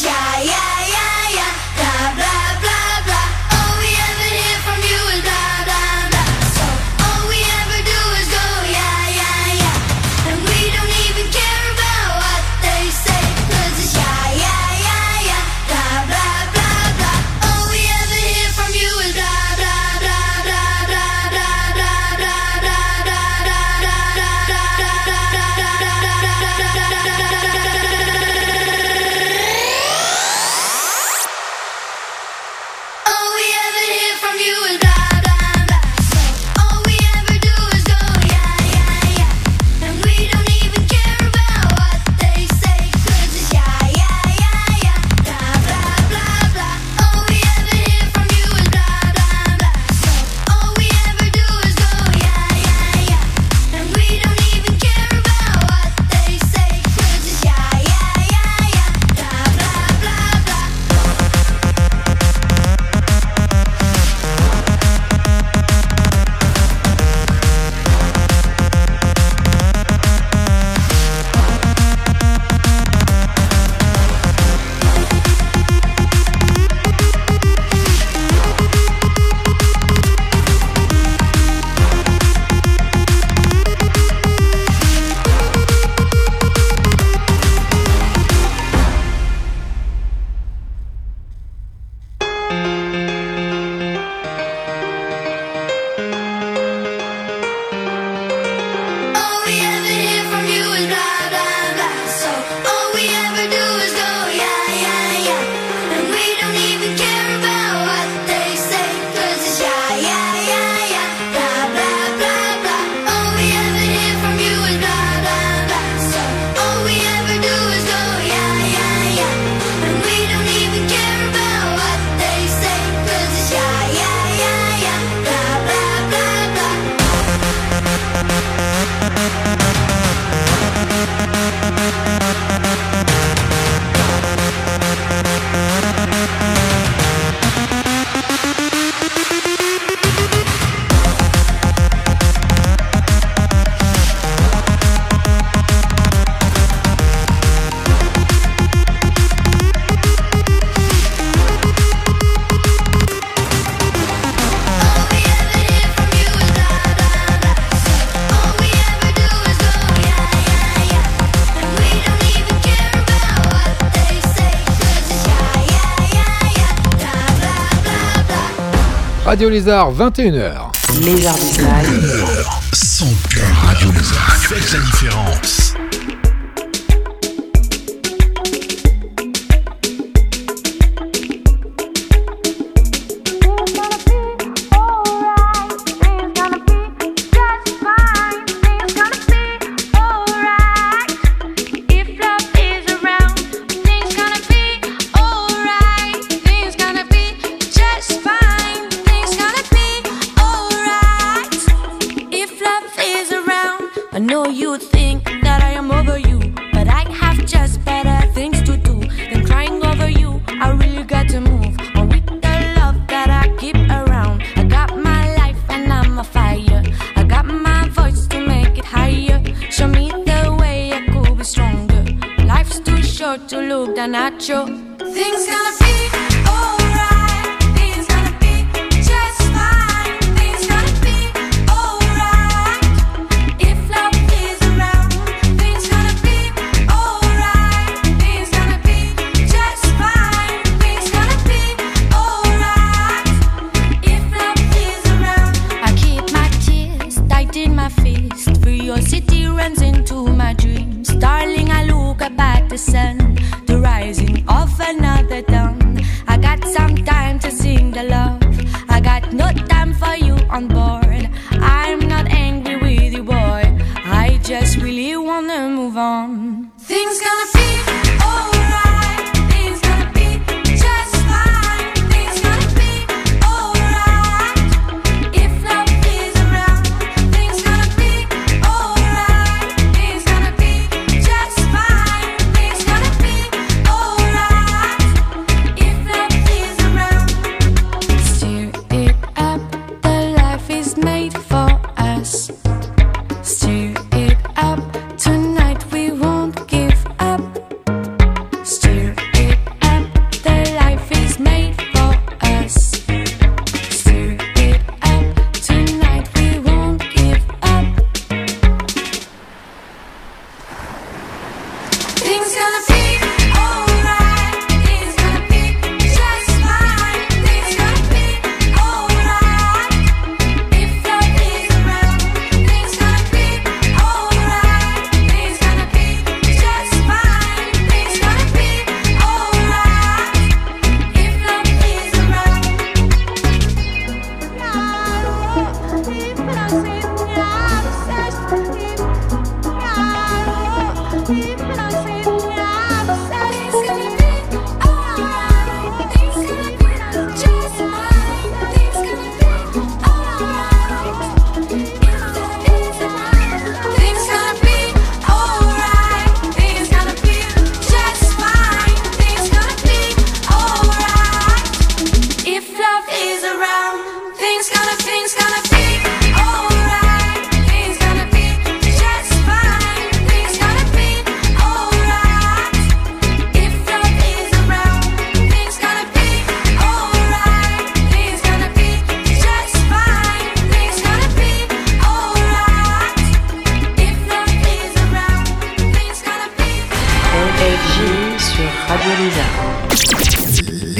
Yeah, yeah, yeah, blah blah Radio Lézard, 21h. Lézard Design. 100 Radio Lézard. Faites la différence.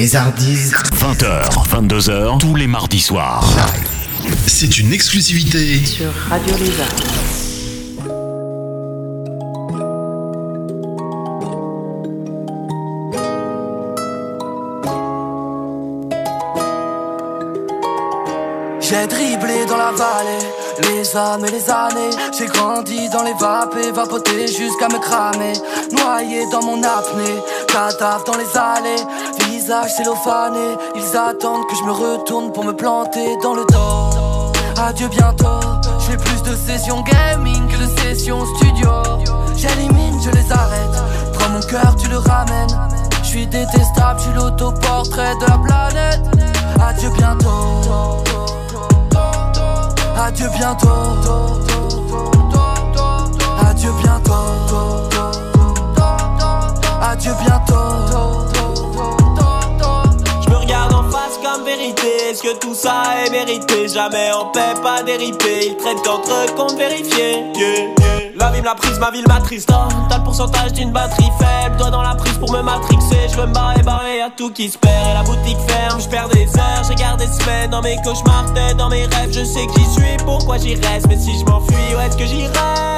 Lézard. Les Hardis. 20h, 22h, tous les mardis soirs. C'est une exclusivité Sur Radio Lézard. J'ai dribblé dans la vallée, les âmes et les années. J'ai grandi dans les vapes et vapoté jusqu'à me cramer. Noyé dans mon apnée, cadavre dans les allées. Visage cellophané, ils attendent que je me retourne pour me planter dans le dos. Adieu bientôt, je fais plus de sessions gaming que de sessions studio. J'élimine, je les arrête. Prends mon cœur, tu le ramènes. Je suis détestable, je suis l'autoportrait de la planète. Adieu bientôt. Adieu bientôt. Adieu bientôt. Adieu bientôt. Regarde en face comme vérité. Est-ce que tout ça est mérité? Jamais en paix, pas déripé. Ils traitent d'entre comptes vérifiés. La vie me l'a prise, ma ville m'attriste. Oh, T'as le pourcentage d'une batterie faible. Doigt dans la prise pour me matrixer. Je veux me barrer, barrer, y'a tout qui se perd. Et la boutique ferme, je perds des heures. J'ai gardé semaines dans mes cauchemars, dans mes rêves. Je sais que j'y suis, pourquoi j'y reste? Mais si je m'enfuis, où est-ce que j'irai?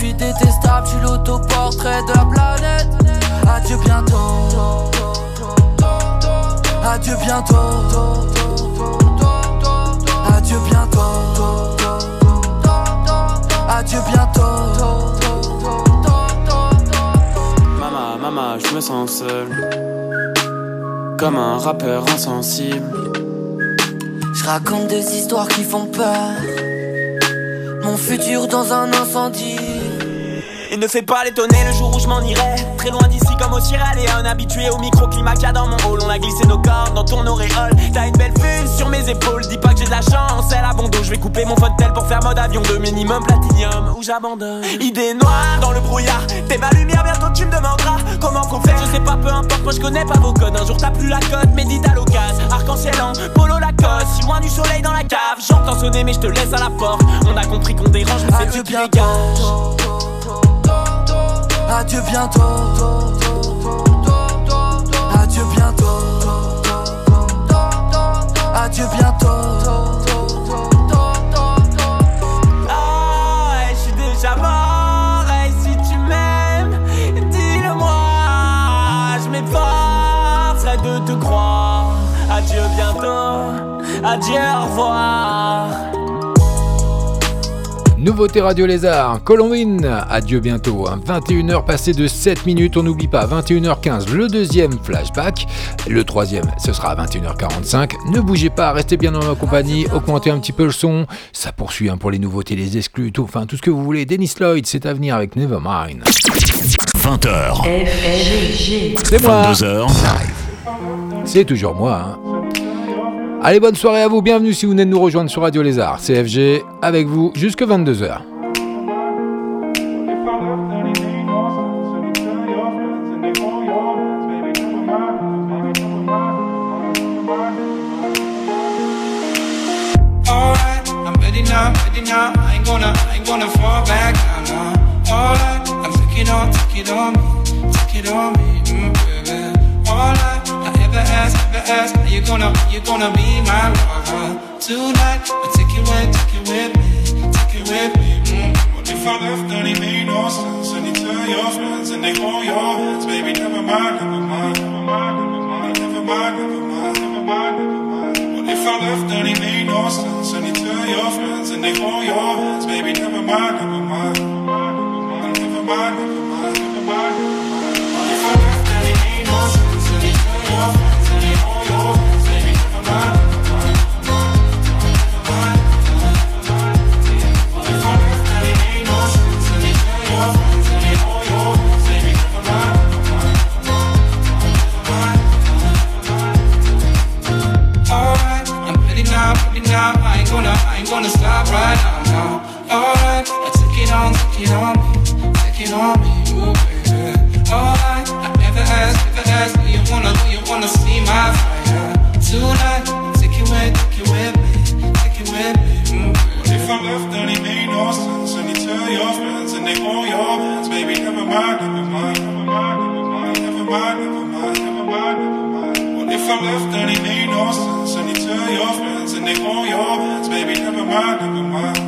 Je suis détestable, je suis l'autoportrait de la planète. Adieu bientôt. Adieu bientôt. Adieu bientôt. Adieu bientôt. Maman, maman, je me sens seul. Comme un rappeur insensible. Je raconte des histoires qui font peur. Mon futur dans un incendie. Il ne fait pas l'étonner le jour où je m'en irai. Très loin d'ici comme au Sierra Leone. Habitué au microclimat qu'il y a dans mon hall. On a glissé nos cordes dans ton auréole. T'as une belle fuse sur mes épaules. Dis pas que j'ai de la chance, c'est la bon dos. Je vais couper mon tel pour faire mode avion de minimum platinium. Ou j'abandonne? Idée noire dans le brouillard. T'es ma lumière, bientôt tu me demanderas. Comment qu'on fait, je sais pas, peu importe. Moi je connais pas vos codes. Un jour t'as plus la cote, médite à l'occasion. Arc-en-ciel en polo Lacoste Si loin du soleil dans la cave J'entends sonner mais je te laisse à la porte. On a compris qu'on dérange mais c'est Adieu eux qui dégagent Adieu bientôt. Adieu bientôt. Adieu bientôt. Ah, je suis déjà mort. Si tu m'aimes, dis-le-moi. Je m'efforcerai de te croire. Adieu bientôt. Adieu, au revoir. Nouveauté Radio Lézard, Colombine, adieu bientôt. 21h passé de 7 minutes, on n'oublie pas, 21h15 le deuxième flashback, le troisième ce sera à 21h45. Ne bougez pas, restez bien dans ma compagnie, augmentez un petit peu le son, ça poursuit hein, pour les nouveautés, les exclus, tout, enfin tout ce que vous voulez. Dennis Lloyd, c'est à venir avec Nevermind. 20h. C'est moi. 22h. C'est toujours moi. hein. Allez, bonne soirée à vous, bienvenue si vous venez de nous rejoindre sur Radio Lézard, CFG, avec vous jusque 22h. Alright, I'm ready now, ready now. I ain't gonna, I ain't gonna fall back now, now. Alright, I'm taking on, take it on me, take it on me, mm, baby. Alright, I ever ask, ever ask, are you gonna, you gonna be my lover tonight? I take it with, take it with me, take it with me. Mm. What if I left and it made no sense? And you tell your friends and they hold your hands, baby. Never mind, never mind, never mind, never mind, never mind, never mind, never mind, never mind. What if I left and it made no sense? And you tell your friends and they hold your hands, baby. Never mind, never mind, never mind, never mind, never mind, never mind. Alright, I take it on, take it on me, take it on me, ooh wanna, you see my fire tonight? Take it with, take it with me, take it with me. What if I left and it made no sense? And you tell your friends and they hold your hands, baby. Never mind, never mind, never mind, never mind, never mind, never mind, never mind. What if I left and it made no sense? And you tell your friends and they hold your hands, baby. Never mind, never mind,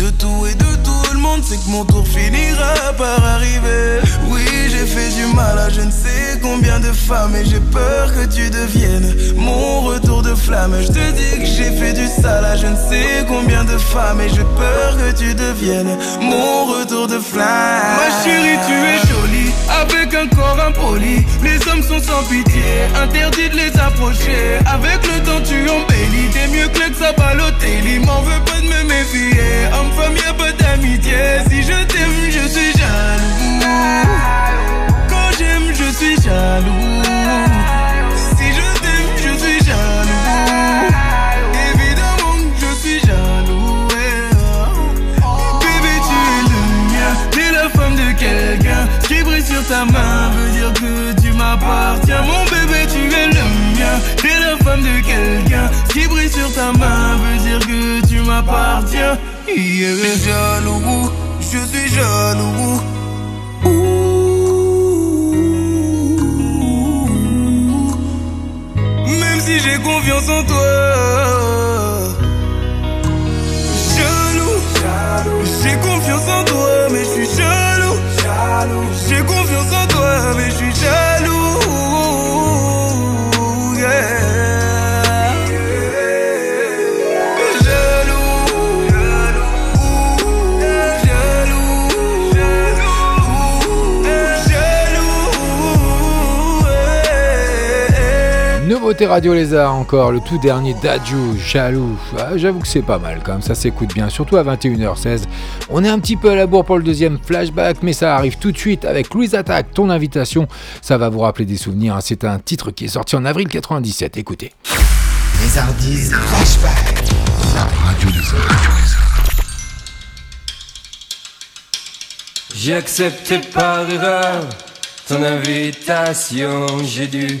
De tout et de tout le monde, c'est que mon tour finira par arriver. Oui, j'ai fait du mal à je ne sais combien de femmes et j'ai peur que tu deviennes mon retour de flamme. Je te dis que j'ai fait du sale à je ne sais combien de femmes et j'ai peur que tu deviennes mon retour de flamme. Ma chérie, tu es jolie avec un corps impoli. Les hommes sont sans pitié, interdit de les approcher. Avec le temps, tu embellis. T'es mieux que à Balotelli. M'en veux pas de me méfier. Femme, y'a pas d'amitié. Si je t'aime, je suis jaloux. Quand j'aime, je suis jaloux. Si je t'aime, je suis jaloux. Évidemment je suis jaloux. Bébé, tu es le mien. T'es la femme de quelqu'un. Ce qui brille sur ta main veut dire que tu m'appartiens. Mon bébé, tu es le mien. T'es la femme de quelqu'un. Ce qui brille sur ta main veut dire que tu m'appartiens. Yeah. Je suis jaloux, je suis jaloux. Même si j'ai confiance en toi. Jaloux, j'ai confiance en toi, mais je suis jaloux. J'ai confiance en toi, mais je suis jaloux. Nouveauté Radio Lézard encore, le tout dernier Dadju, Jaloux. Ah, J'avoue que c'est pas mal quand même, ça s'écoute bien, surtout à 21h16. On est un petit peu à la bourre pour le deuxième flashback, mais ça arrive tout de suite avec Louise Attack, ton invitation. Ça va vous rappeler des souvenirs, hein. c'est un titre qui est sorti en avril 97, écoutez. Les artistes flashback. Radio Lézard. J'ai accepté par erreur ton invitation. J'ai dû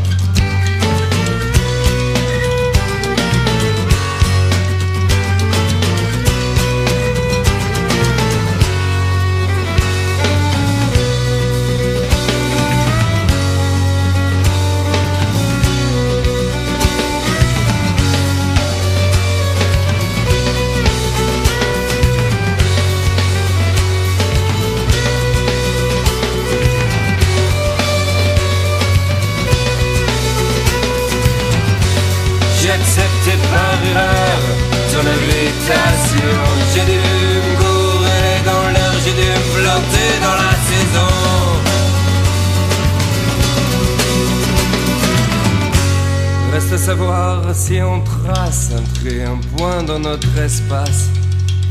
Espace.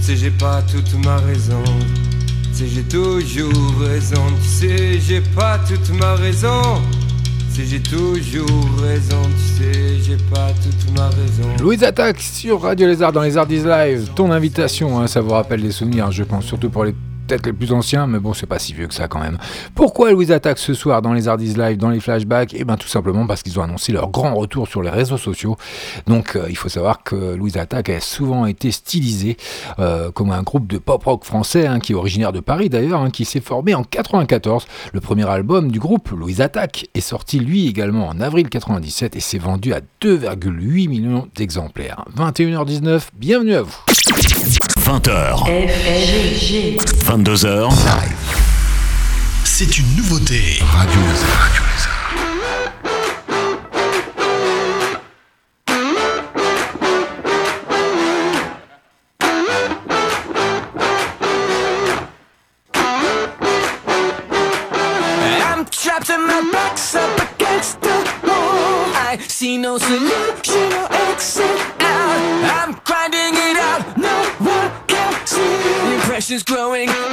Tu sais, j'ai pas toute ma raison. Tu sais, j'ai toujours raison. Tu sais, j'ai pas toute ma raison. Tu sais, j'ai toujours raison. Tu sais, j'ai pas toute ma raison. Louise Attaque sur Radio Lézard dans les Ardies Live. Ton invitation, hein, ça vous rappelle des souvenirs, je pense, surtout pour les peut-être les plus anciens, mais bon, c'est pas si vieux que ça quand même. Pourquoi Louise Attaque ce soir dans les Ardies Live, dans les flashbacks? Eh bien, tout simplement parce qu'ils ont annoncé leur grand retour sur les réseaux sociaux. Donc, euh, il faut savoir que Louise Attaque a souvent été stylisée euh, comme un groupe de pop rock français, hein, qui est originaire de Paris d'ailleurs, hein, qui s'est formé en 94. Le premier album du groupe, Louise Attaque, est sorti lui également en avril 97 et s'est vendu à 2,8 millions d'exemplaires. 21h19, bienvenue à vous. 20h. 22h. C'est une nouveauté. Radio Lézard. I'm trapped and my back's up against the wall. I see no solution or exit passion's growing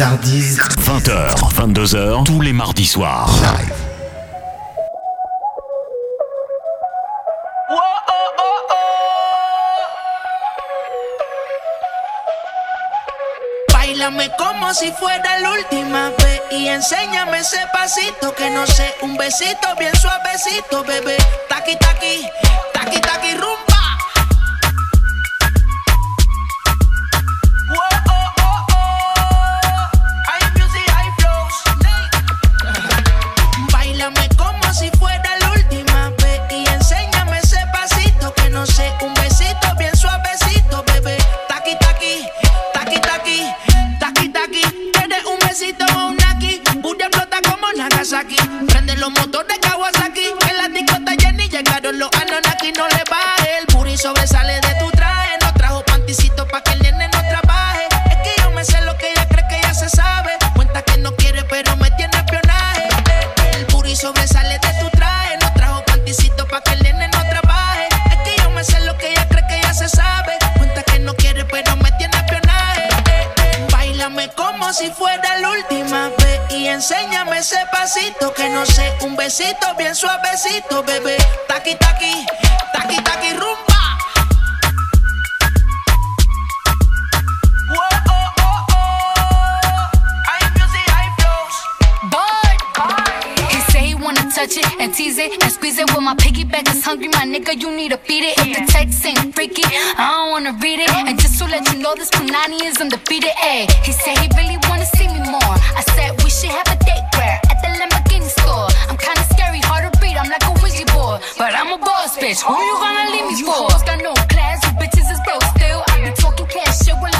Les Hardis. 20h, 22h, tous les mardis soirs. Live. Bailame como si fuera la última vez y enséñame ese pasito que no sé, un besito bien suavecito, bebé. Taqui taqui, taqui taqui rumba. Boss bitch. Who you gonna leave me for? You hoes got no class, you bitches is broke still. I be talking cash shit while I'm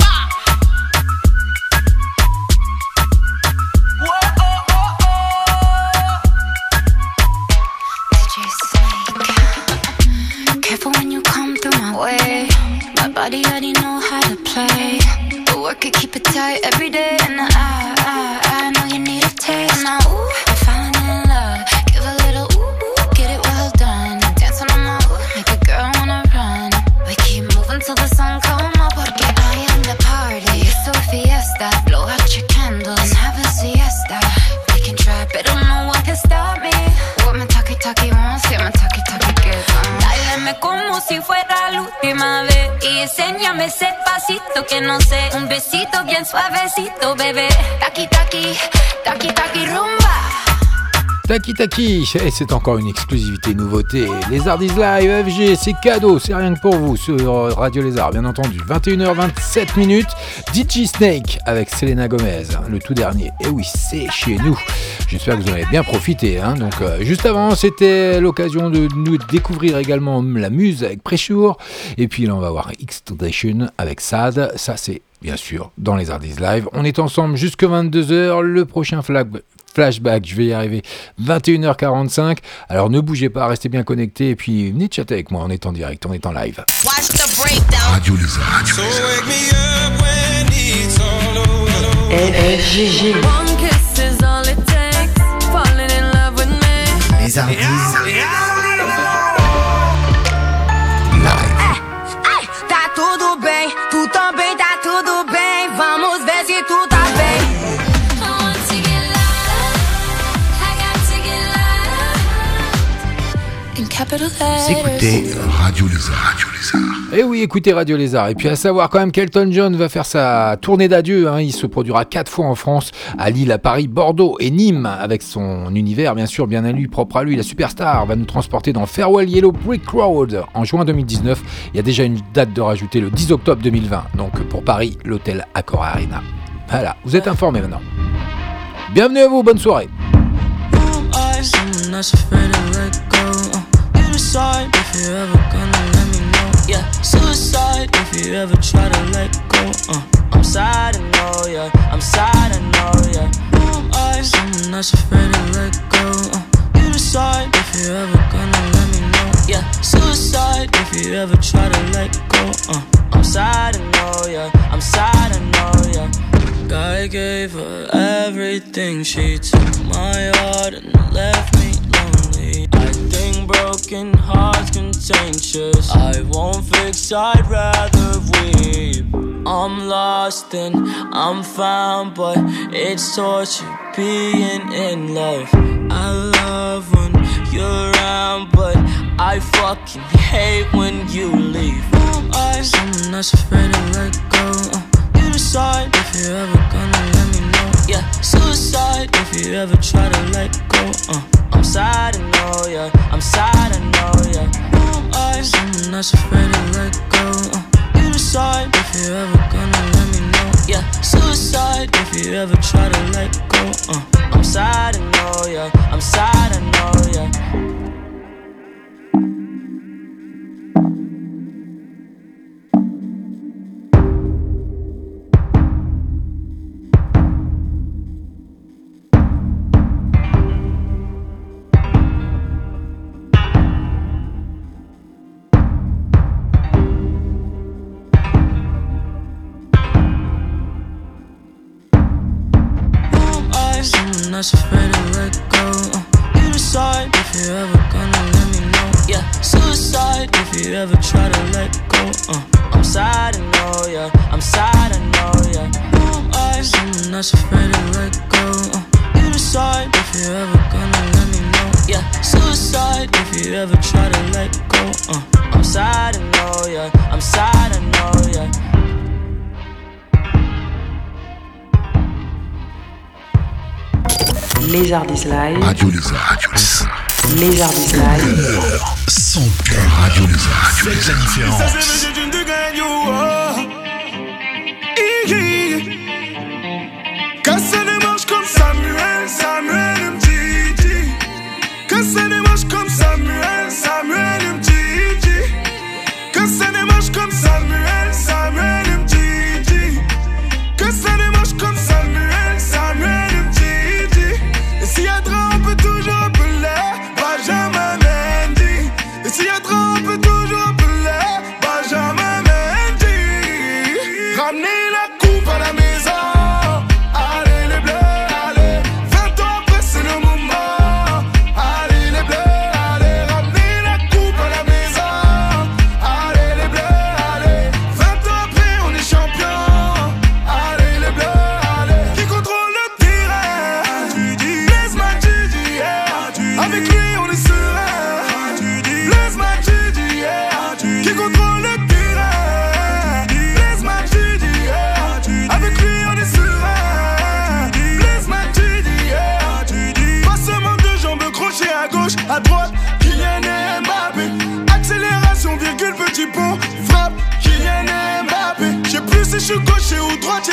Play. But work it, keep it tight every day. And I, enséñame ese pasito que no sé, un besito bien suavecito, bebé. Taqui taqui, taqui taqui rumba. Taki Taki, et c'est encore une exclusivité nouveauté. Les Hardis Live FG, c'est cadeau, c'est rien que pour vous sur Radio Lézard, bien entendu. 21h27 minutes, DJ Snake avec Selena Gomez, le tout dernier. Et oui, c'est chez nous. J'espère que vous en avez bien profité. hein. Donc, euh, juste avant, c'était l'occasion de nous découvrir également la muse avec Pressure. Et puis là, on va voir X-Tradition avec Sad. Ça, c'est bien sûr dans les Hardis Live. On est ensemble jusque 22h. Le prochain flag. Flashback, je vais y arriver 21h45. Alors ne bougez pas, restez bien connectés et puis venez chatter avec moi, on est en direct, on est en live. Radio Lézard. So wake me up when it's all over. FFGG. One kiss is all it takes. Falling in love with me. Les Hardis. Vous écoutez Radio Lézard. Radio Lézard. Et Eh oui, écoutez Radio Lézard. Et puis à savoir quand même qu'Elton John va faire sa tournée d'adieu. hein. Il se produira quatre fois en France, à Lille, à Paris, Bordeaux et Nîmes, avec son univers bien sûr bien à lui, propre à lui. La superstar va nous transporter dans Farewell Yellow Brick Road en juin 2019. Il y a déjà une date de rajouter le 10 octobre 2020. Donc pour Paris, l'hôtel Accor Arena. Voilà, vous êtes informés maintenant. Bienvenue à vous, bonne soirée. Someone that's afraid to let go. You decide if you're ever gonna let me know. Yeah, suicide if you ever try to let go. Uh, I'm sad, I know, yeah. I'm sad, I know, yeah. Who am I? Someone that's afraid to let go. Uh, you decide if you're ever gonna let me know. Yeah, suicide if you ever try to let go. Uh, I'm sad, I know, yeah. I'm sad, I know, yeah. I gave her everything. She took my heart and left me lonely. Broken hearts contentious. I won't fix, I'd rather weep. I'm lost and I'm found, but it's torture being in love. I love when you're around, but I fucking hate when you leave. I someone that's afraid to let go? Uh, you decide if you're ever gonna let me know. Yeah, suicide if you ever try to let go. Uh, I'm sad, I know, yeah. I'm sad, I know, yeah. Am I someone that's afraid to let go? Uh, you decide if you're ever gonna let me know. Yeah, suicide if you ever try to let go. Uh, I'm sad, I know, yeah. I'm sad, I know, yeah. Lézardis Live. Radio Lézard. Live. Son cœur Radio Lézard. Faites la différence.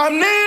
come.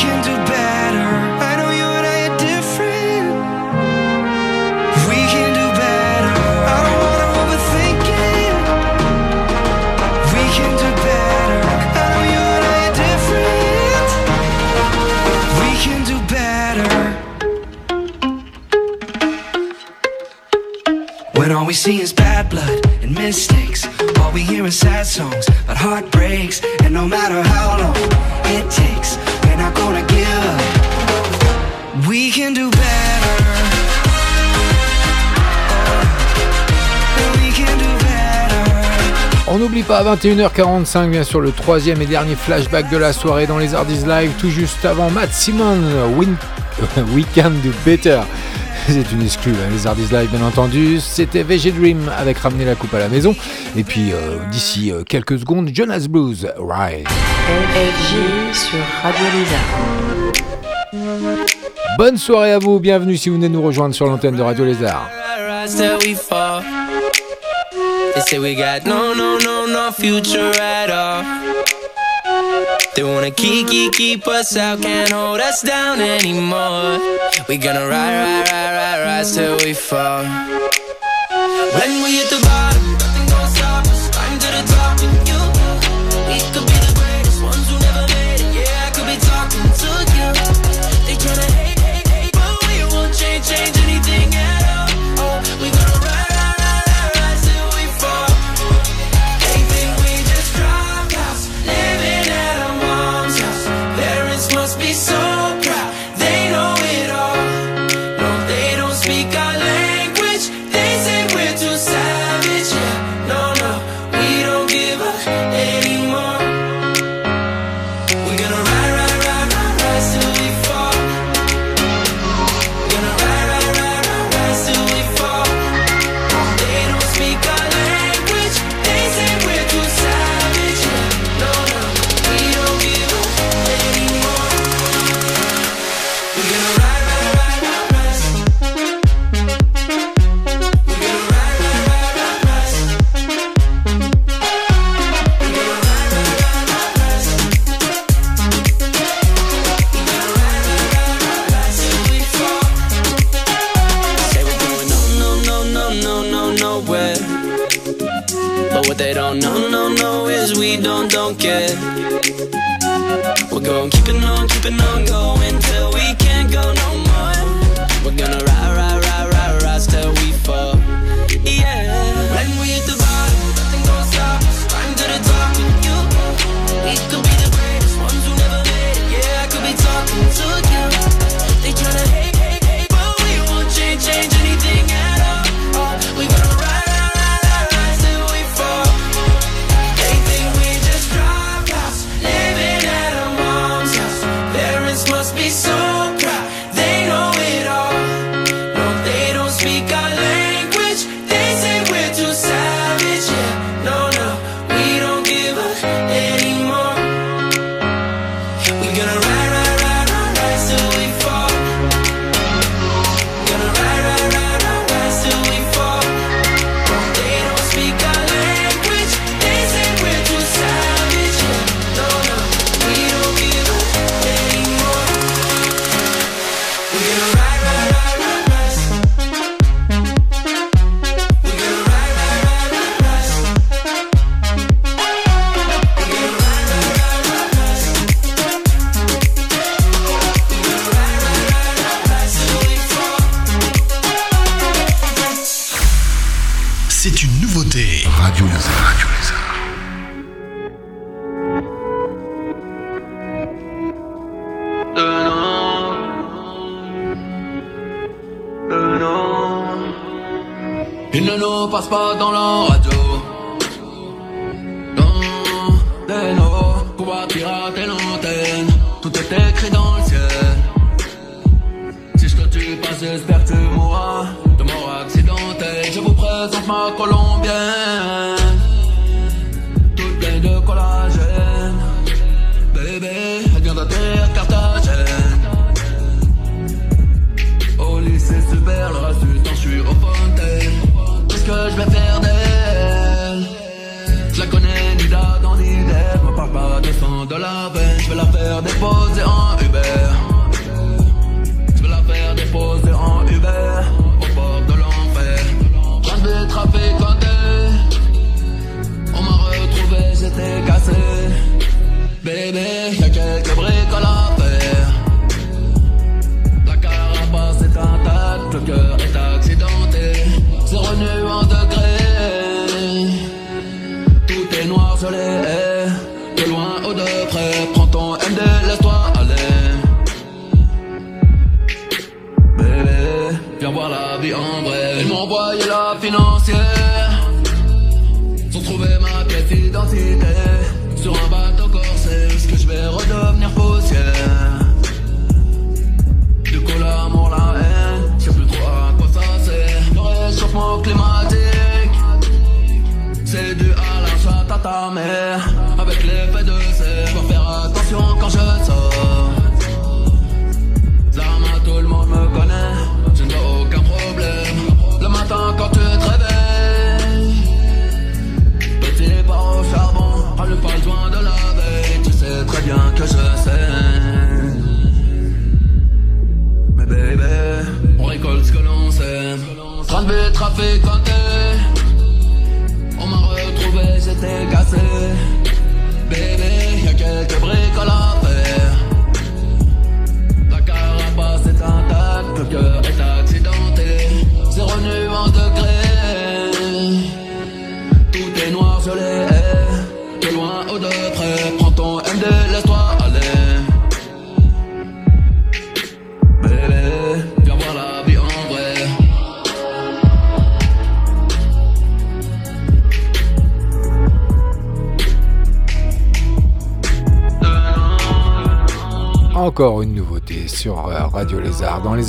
can do better. I know you and I are different. We can do better. I don't wanna overthink it. We can do better. I know you and I are different. We can do better. When all we see is bad blood and mistakes. All we hear sad songs, but heartbreaks, and no matter how long it takes. On n'oublie pas à 21h45 bien sûr le troisième et dernier flashback de la soirée dans les Hardys Live, tout juste avant Matt Simon, Win... We Can Do Better. c'est une exclue, hein, les Ardis Live bien entendu. C'était VG Dream avec Ramener la coupe à la maison. Et puis euh, d'ici euh, quelques secondes, Jonas Blues, Ride. Bonne soirée à vous, bienvenue si vous venez nous rejoindre sur l'antenne de Radio Lézard. They wanna keep, keep, keep us out, can't hold us down anymore. We gonna ride, ride, ride, ride, ride till we fall. When we hit the bottom.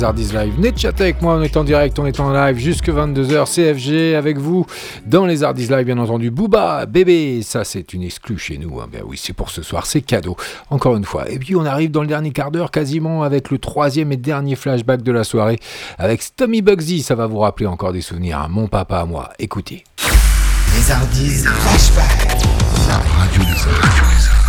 Lézardise Live. Venez chatter avec moi, on est en direct, on est en live jusque 22h. CFG avec vous dans Les Lézardise Live, bien entendu. Booba, bébé, ça c'est une exclue chez nous. Hein. Ben oui, c'est pour ce soir, c'est cadeau. Encore une fois. Et puis on arrive dans le dernier quart d'heure quasiment avec le troisième et dernier flashback de la soirée avec Tommy Bugsy. Ça va vous rappeler encore des souvenirs à mon papa, à moi. Écoutez. Flashback. La radio des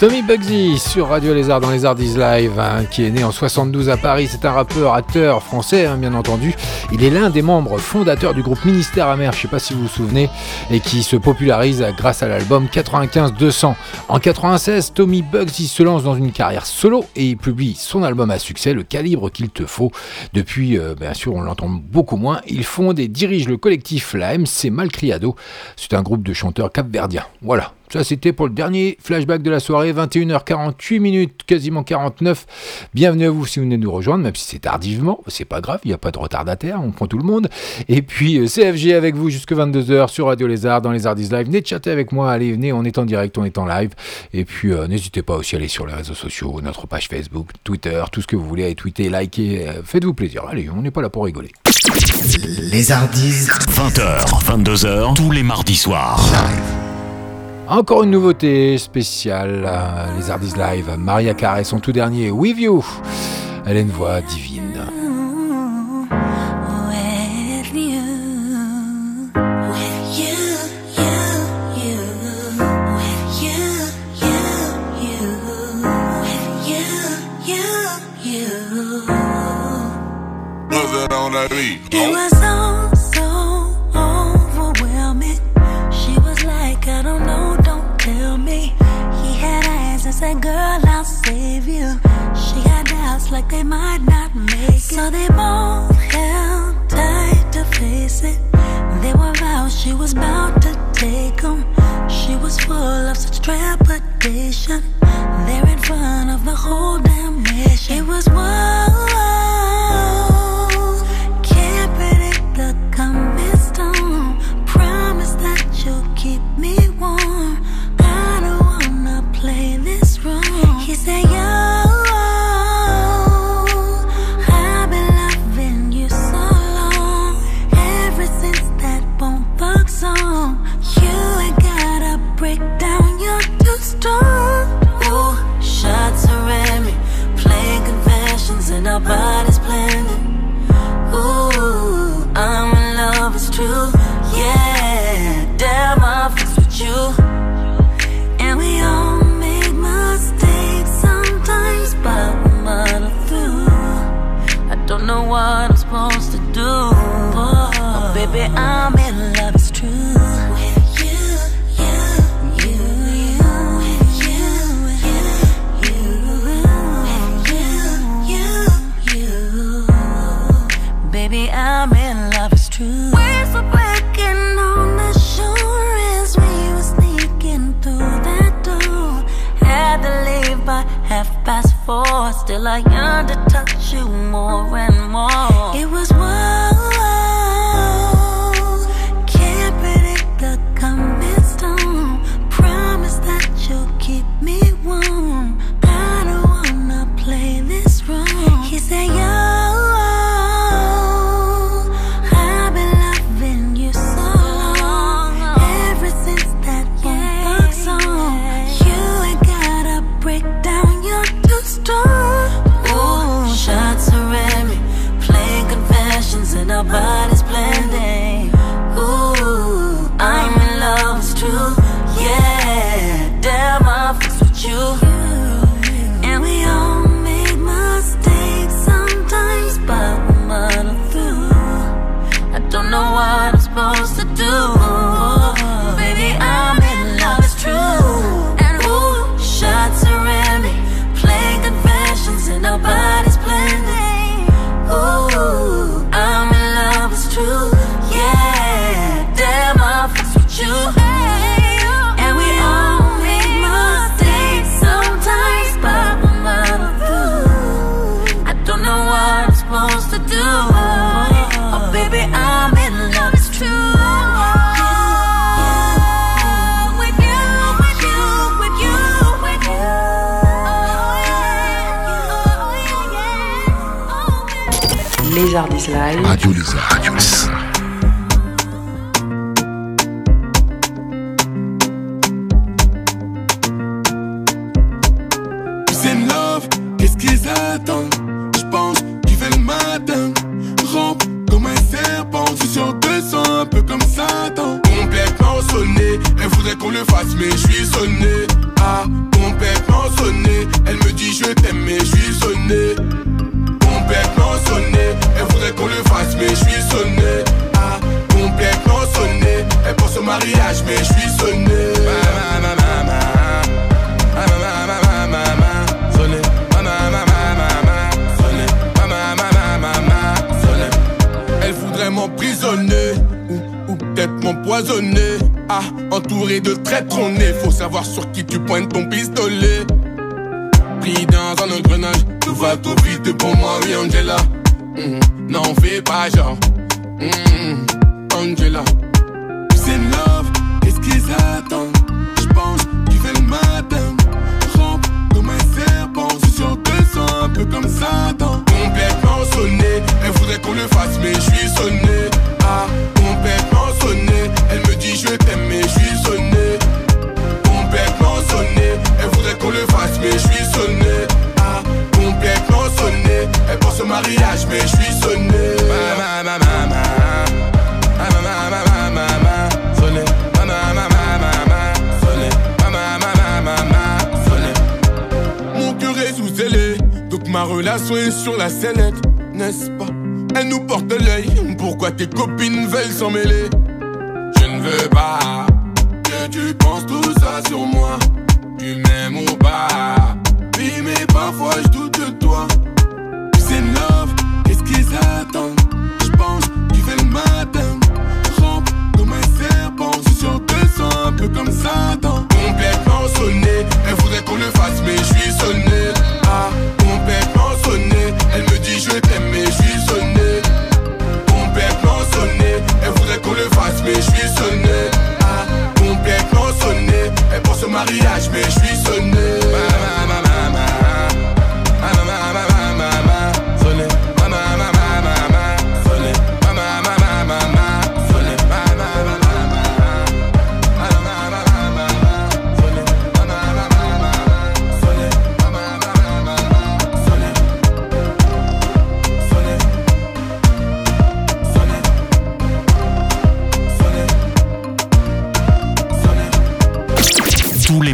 Tommy Bugsy sur Radio Lézard dans les Ardies Live, hein, qui est né en 72 à Paris. C'est un rappeur, acteur français, hein, bien entendu. Il est l'un des membres fondateurs du groupe Ministère Amer, je sais pas si vous vous souvenez, et qui se popularise grâce à l'album 95-200. En 96, Tommy Bugsy se lance dans une carrière solo et il publie son album à succès, Le calibre qu'il te faut. Depuis, euh, bien sûr, on l'entend beaucoup moins. Il fonde et dirige le collectif La MC Malcriado. C'est un groupe de chanteurs capverdiens. Voilà. Ça, c'était pour le dernier flashback de la soirée, 21h48 minutes, quasiment 49. Bienvenue à vous si vous venez nous rejoindre, même si c'est tardivement, c'est pas grave, il n'y a pas de retardataire, on prend tout le monde. Et puis, euh, CFG avec vous jusque 22h sur Radio Lézard, dans les Ardies Live. Venez chatter avec moi, allez, venez, on est en direct, on est en live. Et puis, euh, n'hésitez pas aussi à aller sur les réseaux sociaux, notre page Facebook, Twitter, tout ce que vous voulez, allez tweeter, liker, euh, faites-vous plaisir. Allez, on n'est pas là pour rigoler. Les Ardis. 20h, 22h, tous les mardis soirs. Encore une nouveauté spéciale, euh, les Ardis Live. Maria Carey, son tout dernier With You. Elle a une voix divine. Like they might not make it. So they both held tight to face it. They were vows she was bound to take 'em. She was full of such trepidation. There in front of the whole damn nation. It was whoa. before. Still, I yearn to touch you more and more. It was one.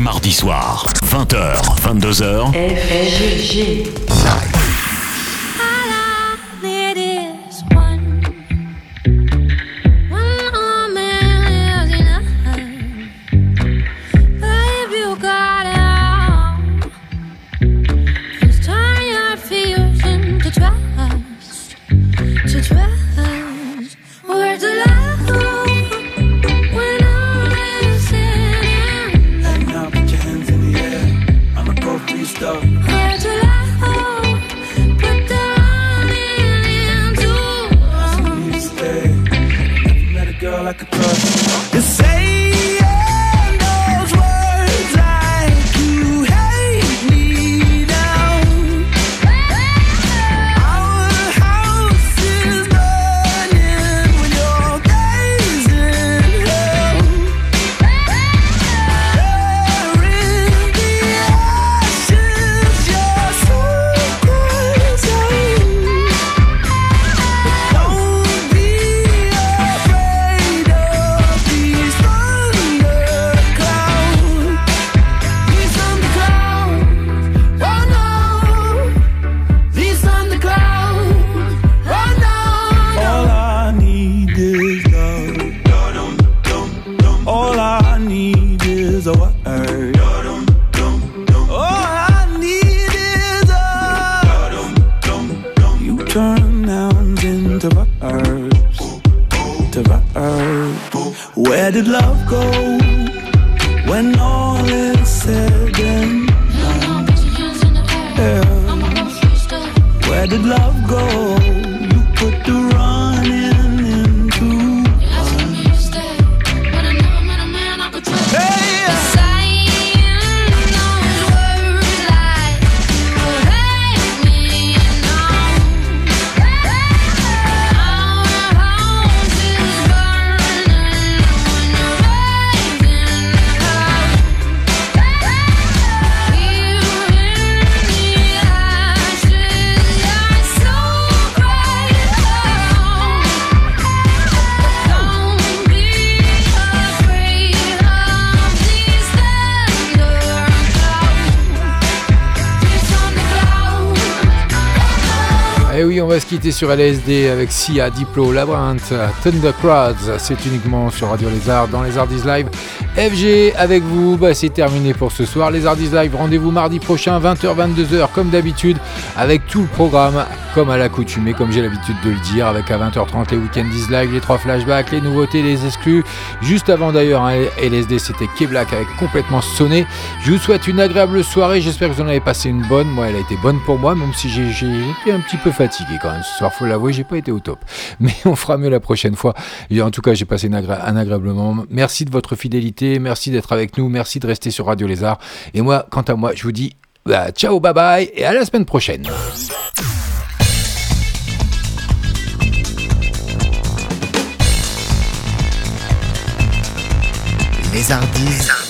Mardi soir, 20h, 22h. Sur LSD avec Sia, Diplo, Labyrinth, Thunder Crowds. C'est uniquement sur Radio Lézard dans les Hardis Live. FG avec vous, bah, c'est terminé pour ce soir. Les Hardis Live, rendez-vous mardi prochain, 20h-22h, comme d'habitude, avec tout le programme, comme à l'accoutumée, comme j'ai l'habitude de le dire, avec à 20h30 les Weekend is Live, les trois flashbacks, les nouveautés, les exclus. Juste avant d'ailleurs, hein, LSD, c'était K-Black avec complètement sonné. Je vous souhaite une agréable soirée. J'espère que vous en avez passé une bonne. Moi, elle a été bonne pour moi, même si j'ai été un petit peu fatigué quand même. Ce soir, faut l'avouer, j'ai pas été au top. Mais on fera mieux la prochaine fois. Et en tout cas, j'ai passé un agréable moment. Merci de votre fidélité. Merci d'être avec nous. Merci de rester sur Radio Lézard. Et moi, quant à moi, je vous dis bah, ciao, bye bye et à la semaine prochaine. Les Hardis